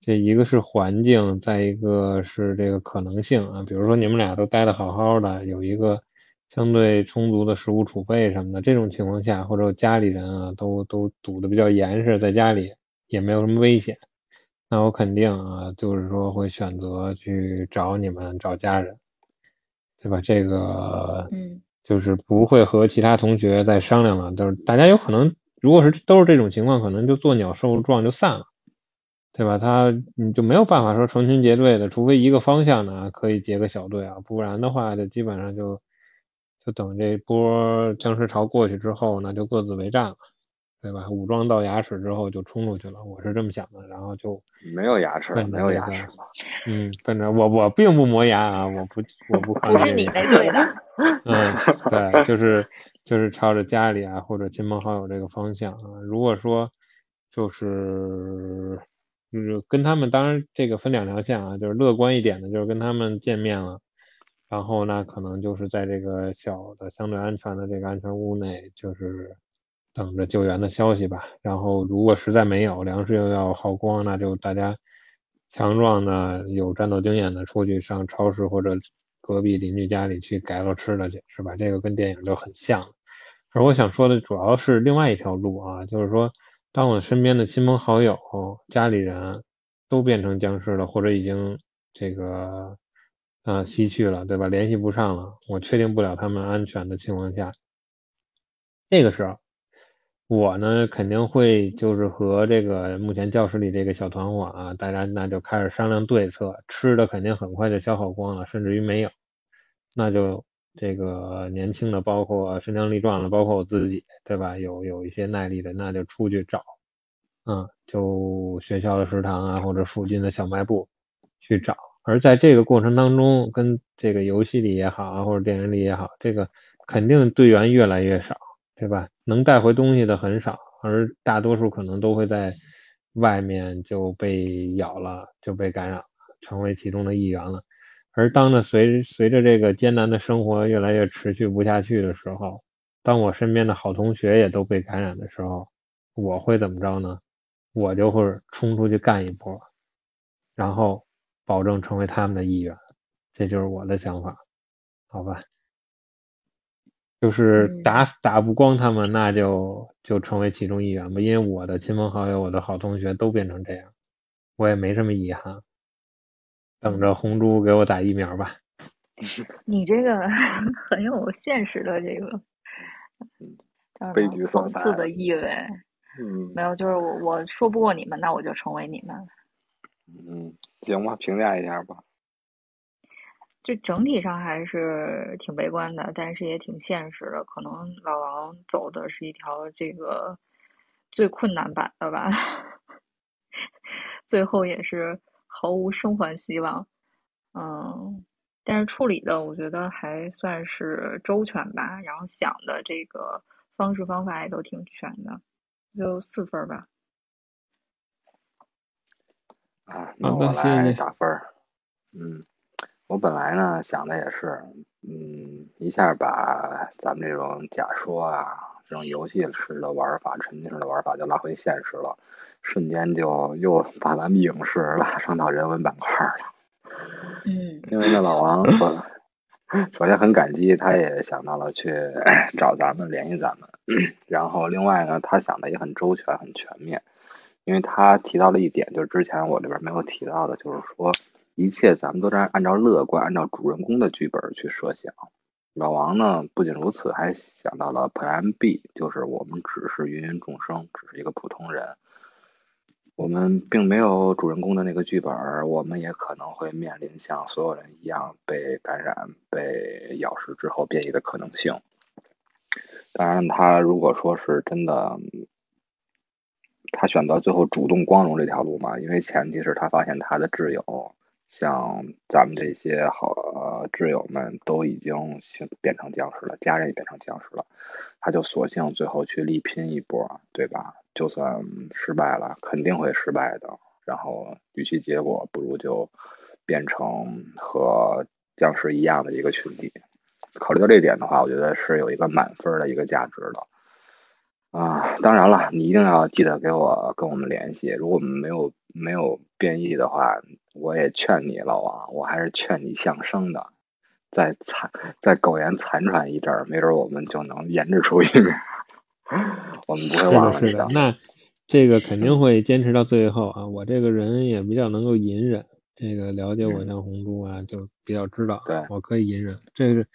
S5: 这一个是环境，再一个是这个可能性啊，比如说你们俩都待得好好的，有一个相对充足的食物储备什么的，这种情况下，或者家里人啊都都堵得比较严实，在家里也没有什么危险，那我肯定啊，就是说会选择去找你们，找家人，对吧？这个
S6: 嗯
S5: 就是不会和其他同学再商量了，就是大家有可能。如果是都是这种情况，可能就作鸟兽状就散了，对吧？他你就没有办法说成群结队的，除非一个方向呢可以结个小队啊，不然的话就基本上就就等这波僵尸潮过去之后呢，就各自为战了。对吧？武装到牙齿之后就冲出去了，我是这么想的。然后就
S4: 没有牙齿，没有牙齿。
S5: 嗯，反正我我并不磨牙啊，我不我不
S6: 不是你那队的。
S5: 嗯，对，就是就是朝着家里啊或者亲朋好友这个方向啊。如果说就是就是跟他们，当然这个分两条线啊，就是乐观一点的，就是跟他们见面了，然后呢可能就是在这个小的相对安全的这个安全屋内，就是。等着救援的消息吧。然后，如果实在没有粮食又要耗光，那就大家强壮的、有战斗经验的出去上超市或者隔壁邻居家里去改了吃的去，是吧？这个跟电影就很像。而我想说的主要是另外一条路啊，就是说，当我身边的亲朋好友、家里人都变成僵尸了，或者已经这个呃西去了，对吧？联系不上了，我确定不了他们安全的情况下，这个时候。我呢肯定会就是和这个目前教室里这个小团伙啊，大家那就开始商量对策，吃的肯定很快就消耗光了，甚至于没有，那就这个年轻的，包括身强力壮的，包括我自己，对吧？有有一些耐力的，那就出去找，嗯，就学校的食堂啊，或者附近的小卖部去找。而在这个过程当中，跟这个游戏里也好啊，或者电影里也好，这个肯定队员越来越少。对吧？能带回东西的很少，而大多数可能都会在外面就被咬了，就被感染，成为其中的一员了。而当着随随着这个艰难的生活越来越持续不下去的时候，当我身边的好同学也都被感染的时候，我会怎么着呢？我就会冲出去干一波，然后保证成为他们的一员。这就是我的想法，好吧？就是打死打不光他们，那就就成为其中一员吧。因为我的亲朋好友、我的好同学都变成这样，我也没什么遗憾。等着红猪给我打疫苗吧。
S6: 你这个 很有现实的这个
S4: 悲剧
S6: 讽刺的意味。
S4: 嗯，
S6: 没有，就是我我说不过你们，那我就成为你们。
S4: 嗯，行吧，评价一下吧。
S6: 就整体上还是挺悲观的，但是也挺现实的。可能老王走的是一条这个最困难版的吧，最后也是毫无生还希望。嗯，但是处理的我觉得还算是周全吧，然后想的这个方式方法也都挺全的，就四分吧。
S4: 啊，那我来打分儿。嗯。我本来呢想的也是，嗯，一下把咱们这种假说啊，这种游戏式的玩法、沉浸式的玩法就拉回现实了，瞬间就又把咱们影视拉上到人文板块了。
S6: 嗯。
S4: 因为那老王 说，首先很感激，他也想到了去找咱们联系咱们，然后另外呢，他想的也很周全、很全面，因为他提到了一点，就是之前我这边没有提到的，就是说。一切咱们都在按照乐观、按照主人公的剧本去设想。老王呢，不仅如此，还想到了 Plan B，就是我们只是芸芸众生，只是一个普通人。我们并没有主人公的那个剧本，我们也可能会面临像所有人一样被感染、被咬食之后变异的可能性。当然，他如果说是真的，他选择最后主动光荣这条路嘛，因为前提是他发现他的挚友。像咱们这些好呃挚友们都已经变成僵尸了，家人也变成僵尸了，他就索性最后去力拼一波，对吧？就算失败了，肯定会失败的。然后，与其结果，不如就变成和僵尸一样的一个群体。考虑到这点的话，我觉得是有一个满分的一个价值的。啊，当然了，你一定要记得给我跟我们联系。如果我们没有没有变异的话，我也劝你老王，我还是劝你向生的，再残再苟延残喘一阵儿，没准我们就能研制出一个。我们不会忘了
S5: 是的，那这个肯定会坚持到最后啊！我这个人也比较能够隐忍，这个了解我像红猪啊，就比较知道，
S4: 对，
S5: 我可以隐忍。这个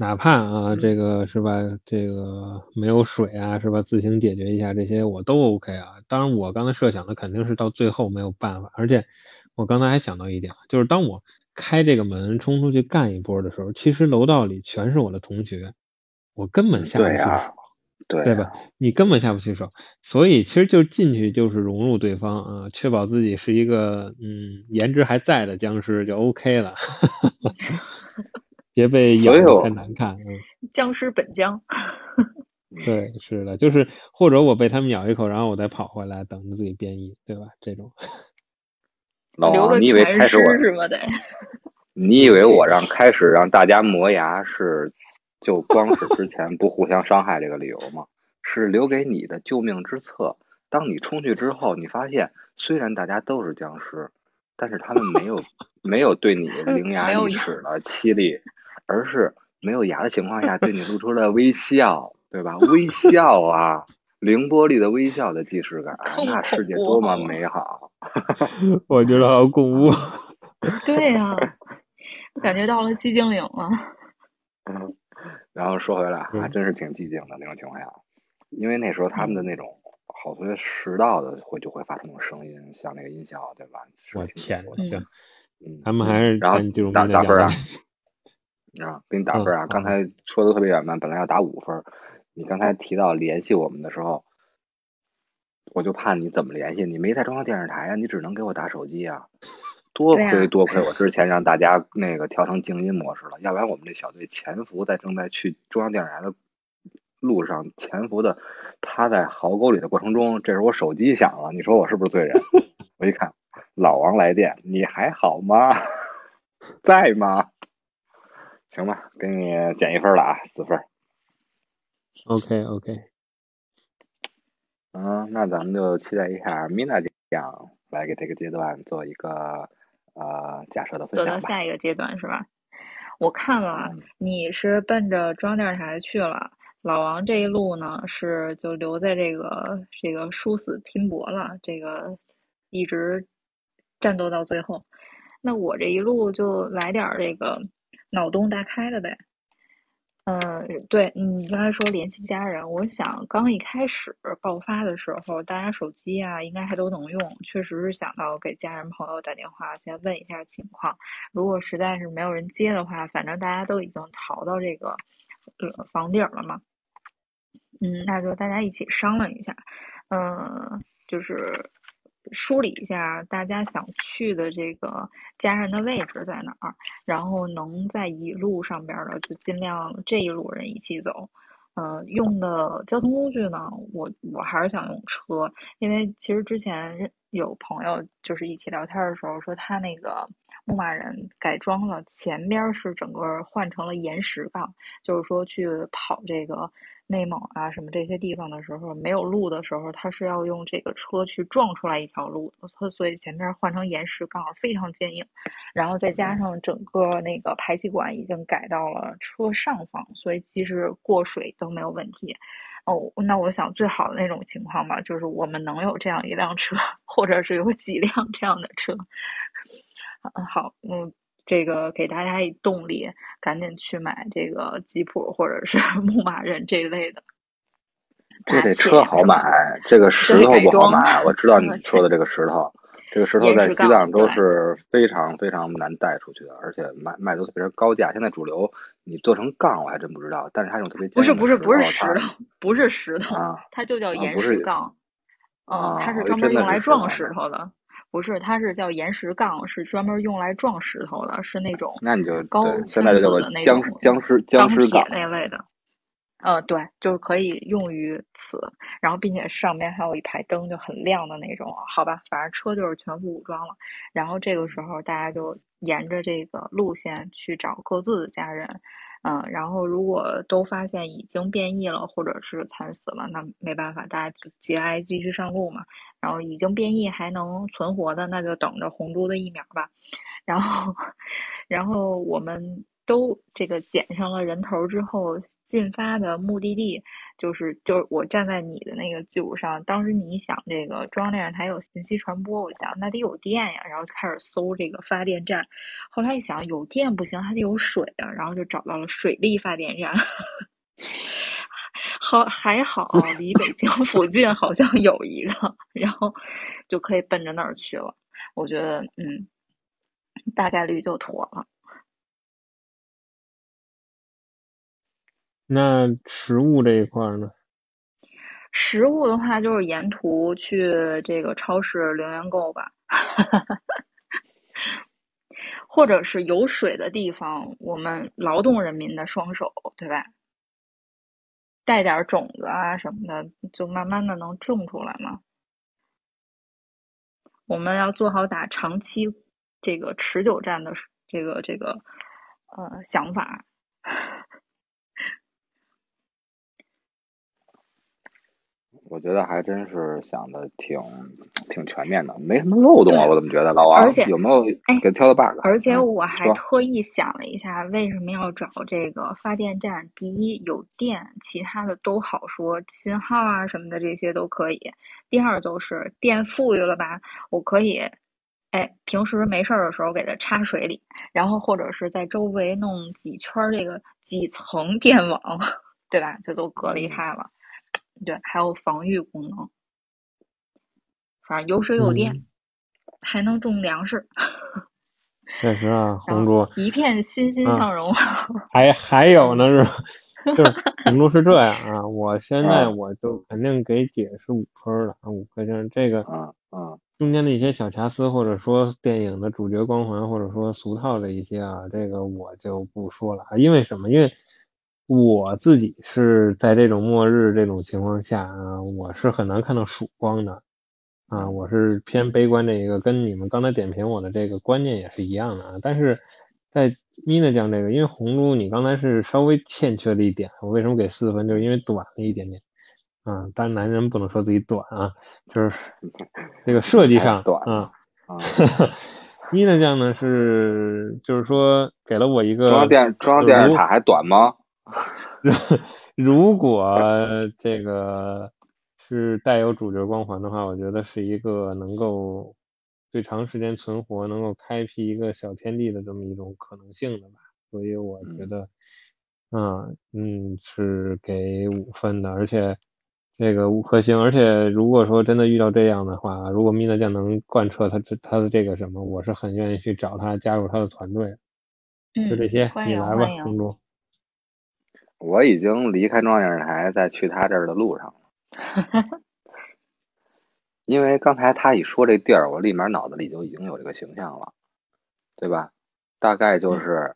S5: 哪怕啊，这个是吧？这个没有水啊，是吧？自行解决一下这些我都 OK 啊。当然，我刚才设想的肯定是到最后没有办法，而且我刚才还想到一点，就是当我开这个门冲出去干一波的时候，其实楼道里全是我的同学，我根本下不去手，
S4: 对
S5: 对吧？你根本下不去手，所以其实就进去就是融入对方啊，确保自己是一个嗯颜值还在的僵尸就 OK 了。别被咬的太难看，嗯。
S6: 僵尸本僵。
S5: 对，是的，就是或者我被他们咬一口，然后我再跑回来，等着自己变异，对吧？这种。
S4: 老王，你以为开始我
S6: 是吗？得。
S4: 你以为我让开始让大家磨牙是就光是之前不互相伤害这个理由吗？是留给你的救命之策。当你冲去之后，你发现虽然大家都是僵尸，但是他们没有没有对你伶牙俐齿的凄厉。而是没有牙的情况下，对你露出了微笑，对吧？微笑啊，凌波丽的微笑的既视感，那世界多么美好！
S5: 我觉得好恐怖。
S6: 对呀，感觉到了寂静岭了。
S4: 嗯，然后说回来，还真是挺寂静的那种情况下，因为那时候他们的那种好多迟到的会就会发出那种声音，像那个音效，对吧？
S5: 我天，
S6: 行，
S4: 嗯，
S5: 他们还是
S4: 然后打打分啊。啊，给你打分
S5: 啊！
S4: 刚才说的特别圆满，本来要打五分，你刚才提到联系我们的时候，我就怕你怎么联系，你没在中央电视台啊，你只能给我打手机啊。多亏多亏我之前让大家那个调成静音模式了，要不然我们这小队潜伏在正在去中央电视台的路上，潜伏的趴在壕沟里的过程中，这时候我手机响了，你说我是不是罪人？我一看，老王来电，你还好吗？在吗？行吧，给你减一分了啊，四分。
S5: OK OK。
S4: 嗯，那咱们就期待一下 Mina 酱来给这个阶段做一个呃假设的分享
S6: 走到下一个阶段是吧？我看了，你是奔着中央电视台去了，老王这一路呢是就留在这个这个殊死拼搏了，这个一直战斗到最后。那我这一路就来点这个。脑洞大开的呗，嗯，对你刚才说联系家人，我想刚一开始爆发的时候，大家手机啊应该还都能用，确实是想到给家人朋友打电话先问一下情况。如果实在是没有人接的话，反正大家都已经逃到这个呃房顶了嘛，嗯，那就大家一起商量一下，嗯，就是。梳理一下大家想去的这个家人的位置在哪儿，然后能在一路上边的就尽量这一路人一起走。呃，用的交通工具呢，我我还是想用车，因为其实之前有朋友就是一起聊天的时候说他那个牧马人改装了，前边是整个换成了岩石杠，就是说去跑这个。内蒙啊，什么这些地方的时候，没有路的时候，它是要用这个车去撞出来一条路的，所以前面换成岩石杠非常坚硬，然后再加上整个那个排气管已经改到了车上方，所以其实过水都没有问题。哦，那我想最好的那种情况吧，就是我们能有这样一辆车，或者是有几辆这样的车。嗯，好，嗯。这个给大家以动力，赶紧去买这个吉普或者是 牧马人这一类的。
S4: 这得车好买，这个石头不好买。我知道你 说的这个石头，这个石头在西藏都是非常非常难带出去的，而且卖卖都特别高价。现在主流你做成杠，我还真不知道。但是它用特别
S6: 不是不是不是石头，不是石头，
S4: 啊，
S6: 它就叫岩石杠。嗯，它是专门用来撞石头的。不是，它是叫岩石杠，是专门用来撞石头的，是那种
S4: 那你就
S6: 高
S4: 现在叫做僵僵尸僵尸
S6: 钢铁那类的。呃，对，就是可以用于此，然后并且上面还有一排灯，就很亮的那种。好吧，反正车就是全副武装了。然后这个时候大家就沿着这个路线去找各自的家人。嗯，然后如果都发现已经变异了，或者是惨死了，那没办法，大家就节哀继续上路嘛。然后已经变异还能存活的，那就等着红猪的疫苗吧。然后，然后我们都这个捡上了人头之后，进发的目的地就是就是我站在你的那个基础上，当时你想这个中央电视台有信息传播，我想那得有电呀，然后就开始搜这个发电站，后来一想有电不行，还得有水啊，然后就找到了水利发电站。好还好，离北京附近好像有一个，然后就可以奔着那儿去了。我觉得，嗯，大概率就妥了。
S5: 那食物这一块呢？
S6: 食物的话，就是沿途去这个超市零元购吧，或者是有水的地方，我们劳动人民的双手，对吧？带点种子啊什么的，就慢慢的能种出来嘛。我们要做好打长期这个持久战的这个这个呃想法。
S4: 我觉得还真是想的挺挺全面的，没什么漏洞啊！我怎么觉得老王
S6: 而且
S4: 有没有
S6: 哎
S4: 给挑的 bug？
S6: 而且
S4: 嗯
S6: 我还特意想了一下，为什么要找这个发电站？第一，有电，其他的都好说，信号啊什么的这些都可以。第二就是电富裕了吧，我可以，哎，平时没事儿的时候给它插水里，然后或者是在周围弄几圈儿这个几层电网，对吧？就都隔离开了。对，还有防御功能，反正有水有电，
S5: 嗯
S6: 还能种粮食。
S5: 确实啊，红
S6: 后
S5: 珠
S6: 一片欣欣
S5: 啊
S6: 向荣。
S5: 还还有呢是吧？就是红猪是这样啊，我现在
S4: 啊
S5: 我就肯定给姐是五分儿的啊，五颗星。这个
S4: 啊啊
S5: 中间的一些小瑕疵，或者说电影的主角光环，或者说俗套的一些啊，这个我就不说了啊。因为什么？因为我自己是在这种末日这种情况下啊，我是很难看到曙光的啊，我是偏悲观这一个，跟你们刚才点评我的这个观念也是一样的啊。但是在 Mina 酱这个，因为红猪你刚才是稍微欠缺了一点，我为什么给四分？就是因为短了一点点啊。当然男人不能说自己短啊，就是 这个设计上啊。
S4: 啊
S5: ！Mina 酱呢是就是说给了我一个
S4: 中央电中央电视塔还短吗？
S5: 如果这个是带有主角光环的话，我觉得是一个能够最长时间存活、能够开辟一个小天地的这么一种可能性的吧。所以我觉得，啊，嗯，是给五分的，而且这个五颗星。而且如果说真的遇到这样的话，如果米娜酱能贯彻他这他的这个什么，我是很愿意去找他加入他的团队。
S6: 嗯，
S5: 就这些，
S6: 欢
S5: 你来吧。公主。
S4: 我已经离开中央电视台，在去他这儿的路上了。因为刚才他一说这地儿，我立马脑子里就已经有这个形象了，对吧？大概就是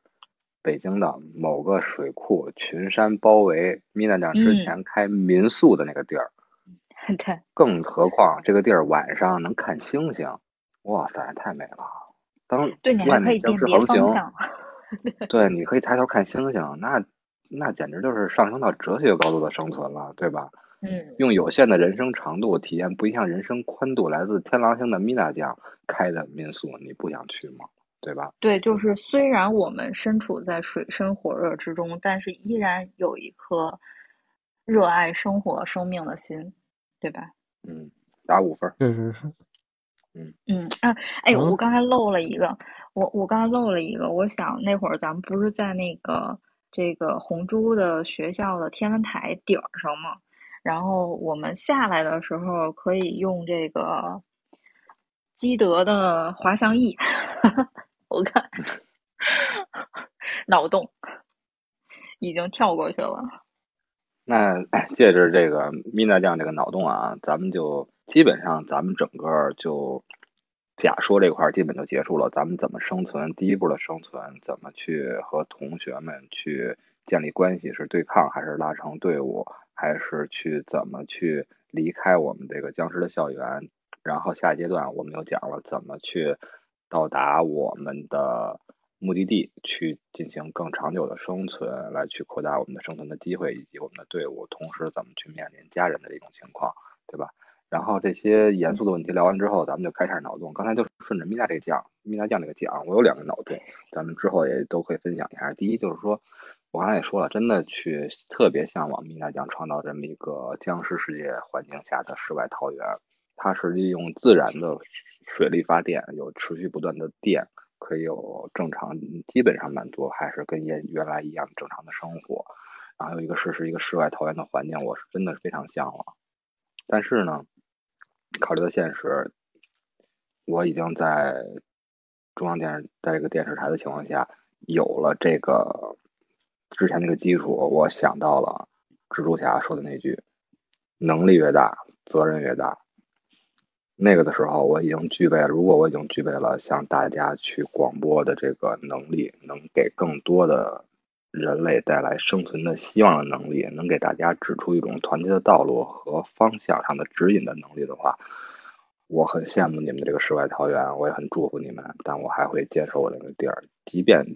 S4: 北京的某个水库，群山包围，米娜酱之前开民宿的那个地儿。
S6: 对，
S4: 更何况这个地儿晚上能看星星，哇塞，太美了！当
S6: 对你还可以
S4: 万里僵
S6: 辨别
S4: 尸横行，
S6: 方向。
S4: 对，你可以抬头看星星，那那简直就是上升到哲学高度的生存了，对吧？
S6: 嗯，
S4: 用有限的人生长度体验不一样人生宽度，来自天狼星的米娜酱开的民宿，你不想去吗？对吧？
S6: 对，就是虽然我们身处在水深火热之中，但是依然有一颗热爱生活、生命的心，对吧？
S4: 嗯，打五分儿。
S5: 确实是。
S6: 嗯啊，哎，
S5: 嗯
S6: 我刚才漏了一个，我我刚才漏了一个，我想那会儿咱们不是在那个这个红珠的学校的天文台顶儿上嘛？然后我们下来的时候可以用这个基德的滑翔翼，我看脑洞已经跳过去了。
S4: 那 借着这个米娜酱这个脑洞啊，咱们就基本上咱们整个就假说这块基本就结束了。咱们怎么生存？第一步的生存，怎么去和同学们去建立关系？是对抗还是拉成队伍？还是去怎么去离开我们这个僵尸的校园？然后下一阶段我们又讲了怎么去到达我们的目的地，去进行更长久的生存，来去扩大我们的生存的机会以及我们的队伍，同时怎么去面临家人的这种情况，对吧？然后这些严肃的问题聊完之后，咱们就开始脑洞。刚才就顺着米娜这个讲，米娜酱这个讲，我有两个脑洞，咱们之后也都可以分享一下。第一就是说，我刚才也说了，真的去特别向往米娜酱创造这么一个僵尸世界环境下的世外桃源。它是利用自然的水力发电，有持续不断的电，可以有正常基本上满足，还是跟原原来一样正常的生活。然后有一个是是一个世外桃源的环境，我是真的是非常向往。但是呢，考虑到现实，我已经在中央电视在这个电视台的情况下，有了这个之前那个基础，我想到了蜘蛛侠说的那句：“能力越大，责任越大。”那个的时候，我已经具备了。如果我已经具备了向大家去广播的这个能力，能给更多的人类带来生存的希望的能力，能给大家指出一种团结的道路和方向上的指引的能力的话，我很羡慕你们的这个世外桃源，我也很祝福你们。但我还会坚守我的那个地儿，即便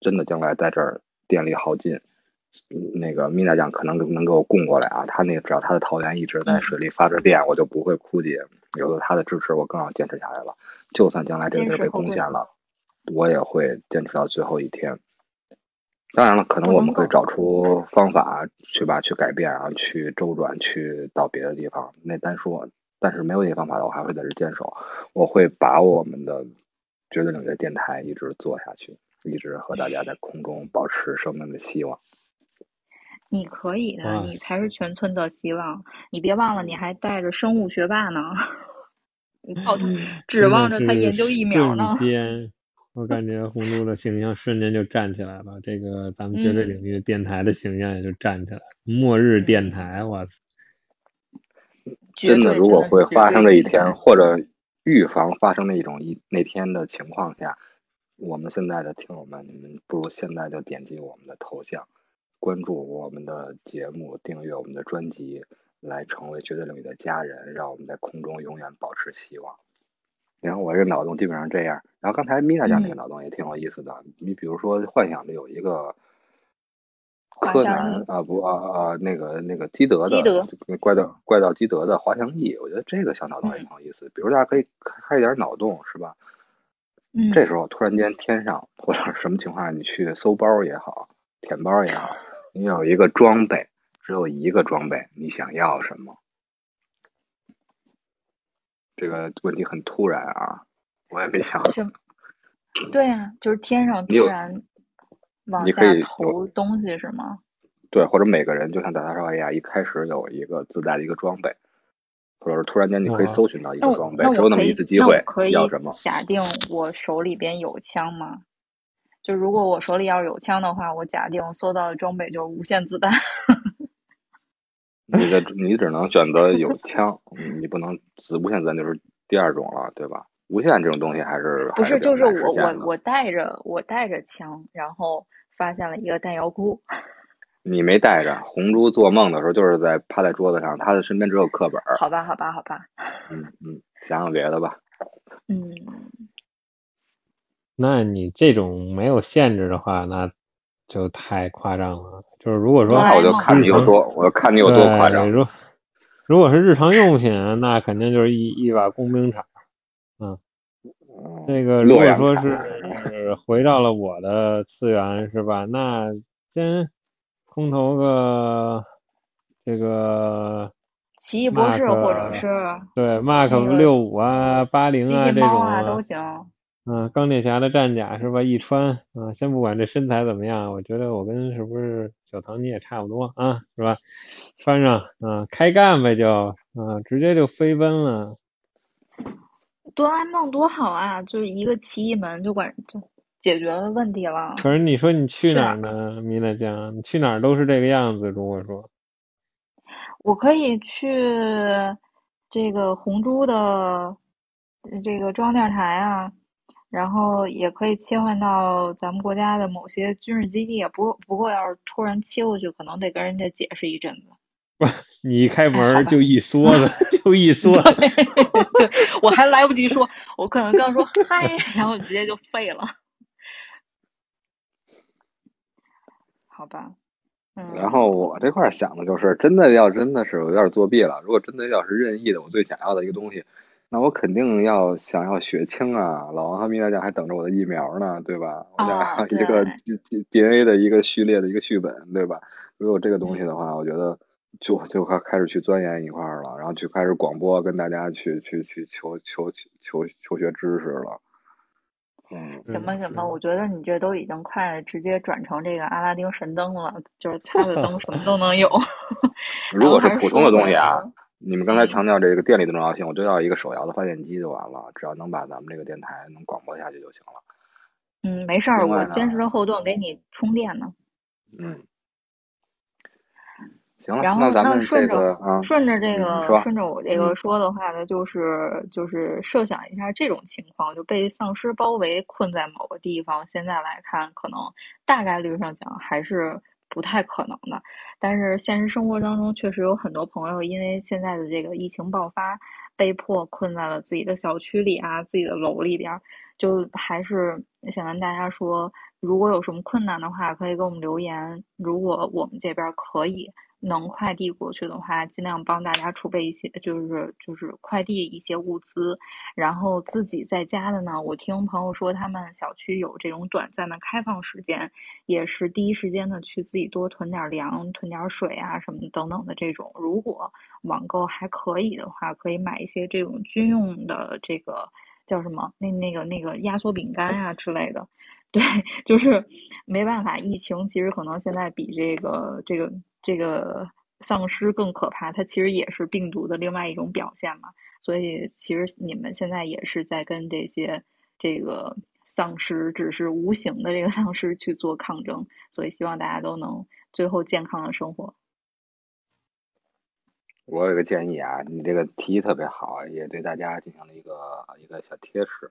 S4: 真的将来在这儿电力耗尽。那个米娜酱可能能给我供过来啊，他那个只要他的桃源一直在水里发着电，我就不会枯竭。有了他的支持，我更要坚持下来了。就算将来这个地儿被攻陷了，我也会坚持到最后一天。当然了，可能我们会找出方法去吧，去改变啊，去周转，去到别的地方。那单说，但是没有这些方法的，我还会在这坚守。我会把我们的绝对领域的电台一直做下去，一直和大家在空中保持生命的希望。
S6: 你可以的，你才是全村的希望。你别忘了，你还带着生物学霸呢，你靠他指望着他研究疫苗呢。
S5: 我感觉红猪的形象瞬间就站起来了，这个咱们绝对领域电台的形象也就站起来了。末日电台，我操！
S4: 真的，如果会发生这一天，或者预防发生那一种一那天的情况下，我们现在的听友们，你们不如现在就点击我们的头像。关注我们的节目，订阅我们的专辑，来成为绝对领域的家人，让我们在空中永远保持希望。然后我这脑洞基本上这样。然后刚才米娜讲那个脑洞也挺有意思的。你比如说，幻想着有一个柯南啊，不啊啊，那个那个基德的怪盗怪盗基德的滑翔翼，我觉得这个小脑洞也挺有意思。比如大家可以开一点脑洞，是吧？
S6: 嗯。
S4: 这时候突然间天上或者什么情况下，你去搜包也好，舔包也好。你有一个装备，只有一个装备，你想要什么？这个问题很突然啊，我也没想。
S6: 什？对呀，就是天上突然往下投东西是吗？
S4: 对，或者每个人就像大大少爷一开始有一个自带的一个装备，或者是突然间你可以搜寻到一个装备，只有那么一次机会，要什么？
S6: 假定我手里边有枪吗？就如果我手里要是有枪的话，我假定搜到的装备就是无限子弹。
S4: 你的你只能选择有枪，你不能子无限子弹就是第二种了，对吧？无限这种东西还是
S6: 不是？就是我我我带着我带着枪，然后发现了一个弹药库。
S4: 你没带着，红珠做梦的时候就是在趴在桌子上，他的身边只有课本。
S6: 好吧，好吧，好吧。
S4: 嗯嗯，想想别的吧。
S6: 嗯。
S5: 那你这种没有限制的话，那就太夸张了。就是如果说，
S4: 我就看你有多，我就看你有多夸张。
S5: 如如果是日常用品，那肯定就是一一把工兵铲。嗯，那个如果说是 回到了我的次元，是吧？那先空投个这个
S6: 奇异博士，或者是
S5: 对 Mark 六五啊、八零啊这种
S6: 啊都行。
S5: 嗯，钢铁侠的战甲是吧？一穿啊，先不管这身材怎么样，我觉得我跟是不是小唐你也差不多啊，是吧？穿上啊，开干呗就啊，直接就飞奔了。
S6: 哆啦 A 梦多好啊，就是一个奇异门就管就解决了问题了。
S5: 可是你说你去哪儿呢，米娜酱？你去哪儿都是这个样子。如果说，
S6: 我可以去这个红猪的这个中央电视台啊。然后也可以切换到咱们国家的某些军事基地，不不过要是突然切过去，可能得跟人家解释一阵子。
S5: 不，你一开门就一梭子，就一梭子，
S6: 我还来不及说，我可能刚说嗨，然后直接就废了。好吧，嗯，
S4: 然后我这块儿想的就是，真的要真的是有点作弊了。如果真的要是任意的，我最想要的一个东西，那我肯定要想要血清啊！老王和米娜酱还等着我的疫苗呢，对吧？我想
S6: 啊
S4: 要一个 D D DNA 的一个序列的一个序本，对吧？如果有这个东西的话，我觉得就就开开始去钻研一块儿了，然后去开始广播跟大家去去去求求求求学知识了。嗯，
S6: 行吧行吧，
S5: 嗯
S6: 我觉得你这都已经快直接转成这个阿拉丁神灯了，就是擦的灯 什么都能有。
S4: 如果是普通的东西啊你们刚才
S6: 嗯
S4: 强调这个电力的重要性，我就要一个手摇的发电机就完了，只要能把咱们这个电台能广播下去就行了。
S6: 嗯，没事儿，我坚实的后盾给你充电呢。
S4: 嗯，行了，
S6: 然后
S4: 那咱们
S6: 顺着、顺着这
S4: 嗯
S6: 个、
S4: 说
S6: 顺着我这个
S4: 嗯
S6: 说的话呢，就是就是设想一下这种情况，就被丧尸包围困在某个地方，现在来看可能大概率上讲还是不太可能的。但是现实生活当中确实有很多朋友因为现在的这个疫情爆发，被迫困在了自己的小区里啊、自己的楼里边，就还是想跟大家说，如果有什么困难的话，可以给我们留言。如果我们这边可以能快递过去的话，尽量帮大家储备一些，就是就是快递一些物资。然后自己在家的呢，我听朋友说他们小区有这种短暂的开放时间，也是第一时间的去自己多囤点粮、囤点水啊什么等等的这种。如果网购还可以的话，可以买一些这种军用的这个叫什么那那个那个压缩饼干啊之类的。对，就是没办法，疫情其实可能现在比这个这个这个丧尸更可怕，它其实也是病毒的另外一种表现嘛。所以其实你们现在也是在跟这些这个丧尸，只是无形的这个丧尸去做抗争。所以希望大家都能最后健康的生活。
S4: 我有个建议啊，你这个提议特别好，也对大家进行了一个一个小贴士。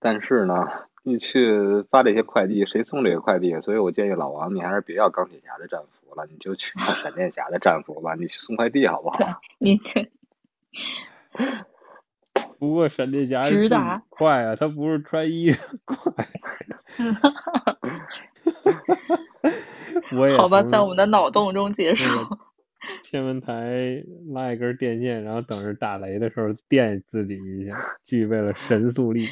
S4: 但是呢，你去发这些快递，谁送这个快递？所以我建议老王，你还是别要钢铁侠的战服了，你就去要闪电侠的战服吧，你去送快递好不好？
S6: 你这
S5: 不过闪电侠
S6: 直达
S5: 快啊，他不是穿衣服快。我也
S6: 好吧，
S5: 从
S6: 在我们的脑洞中结束。
S5: 那个天文台拉一根电线，然后等着打雷的时候电自己一下，具备了神速力。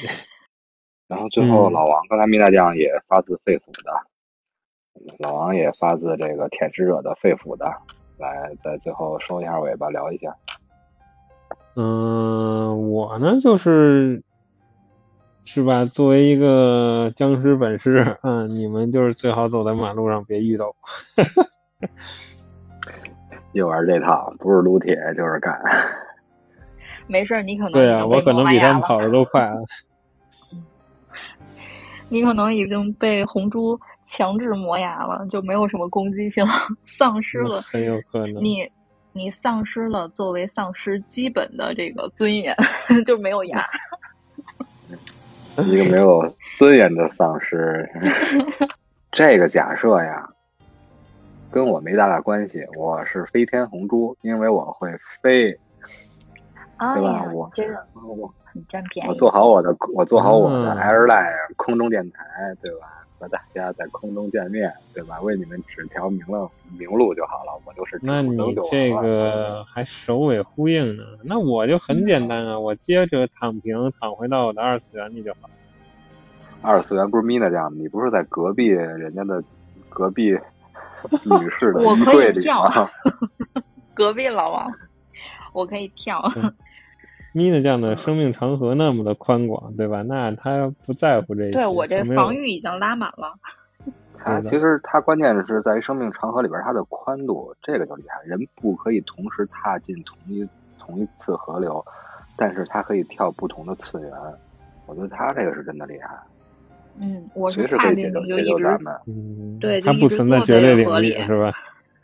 S4: 然后最后
S5: 嗯
S4: 老王，刚才米大酱也发自肺腑的，老王也发自这个舔食者的肺腑的，来在最后收一下尾巴，聊一下。
S5: 嗯，我呢就是是吧？作为一个僵尸本师，嗯，你们就是最好走在马路上别遇到我。
S4: 又玩这套，不是撸铁就是干。
S6: 没事儿，你可能
S5: 对啊，
S6: 已经被
S5: 我可能比他。们跑的都快啊。
S6: 你可能已经被红猪强制磨牙了，就没有什么攻击性，丧失了
S5: 很有可能。
S6: 你你丧失了作为丧尸基本的这个尊严，就没有牙。
S4: 一个没有尊严的丧尸。这个假设呀，跟我没大大关系。我是飞天红猪，因为我会飞，
S6: 啊
S4: 对吧
S6: 呀，
S4: 我
S6: 这个
S4: 我
S6: 很占便宜。
S4: 我做好我的，我做好我的
S5: 嗯
S4: airline 空中电台，对吧？和大家在空中见面，对吧？为你们指条明了明路就好了。我就是
S5: 那你这个还首尾呼应呢？那我就很简单啊，我接着躺平，躺回到我的二次元里就好。
S4: 二次元不是 Mina 这样的，你不是在隔壁人家的隔壁女士的
S6: 我可以
S4: 衣柜里
S6: 跳
S4: 吗？
S6: 隔壁老王，我可以跳。
S5: 咪的这样的生命长河那么的宽广，对吧？那他不在乎这些，
S6: 对我这防御已经拉满了。
S5: 他
S4: 其实他关键是在于生命长河里边它的宽度，这个就厉害。人不可以同时踏进同一同一次河流，但是他可以跳不同的次元。我觉得他这个是真的厉害，
S6: 嗯，我是
S4: 随时可以解救解救咱们。
S5: 嗯，
S6: 对就
S5: 它不
S6: 一直坐
S5: 存在绝对领域是吧？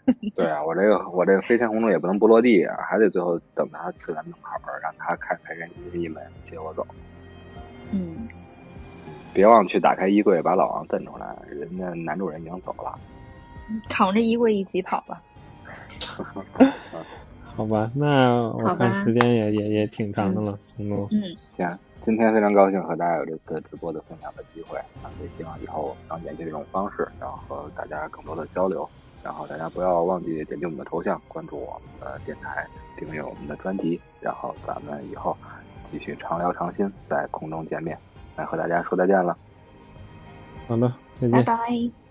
S4: 对啊，我这个我这个飞天红中也不能不落地啊，还得最后等他次元门口儿，让他开开人一门接我走。
S6: 嗯，
S4: 别忘去打开衣柜，把老王蹬出来，人家男主人已经走了。
S6: 扛着衣柜一起跑吧。
S5: 好吧，那我看时间也也也挺长的了。
S6: 嗯，
S4: 行，今天非常高兴和大家有这次直播的分享的机会啊，也希望以后能延续这种方式，然后和大家更多的交流。然后大家不要忘记点击我们的头像，关注我们的电台，订阅我们的专辑，然后咱们以后继续常聊常新，在空中见面，来和大家说再见了。
S5: 好的，再见。
S6: 拜拜。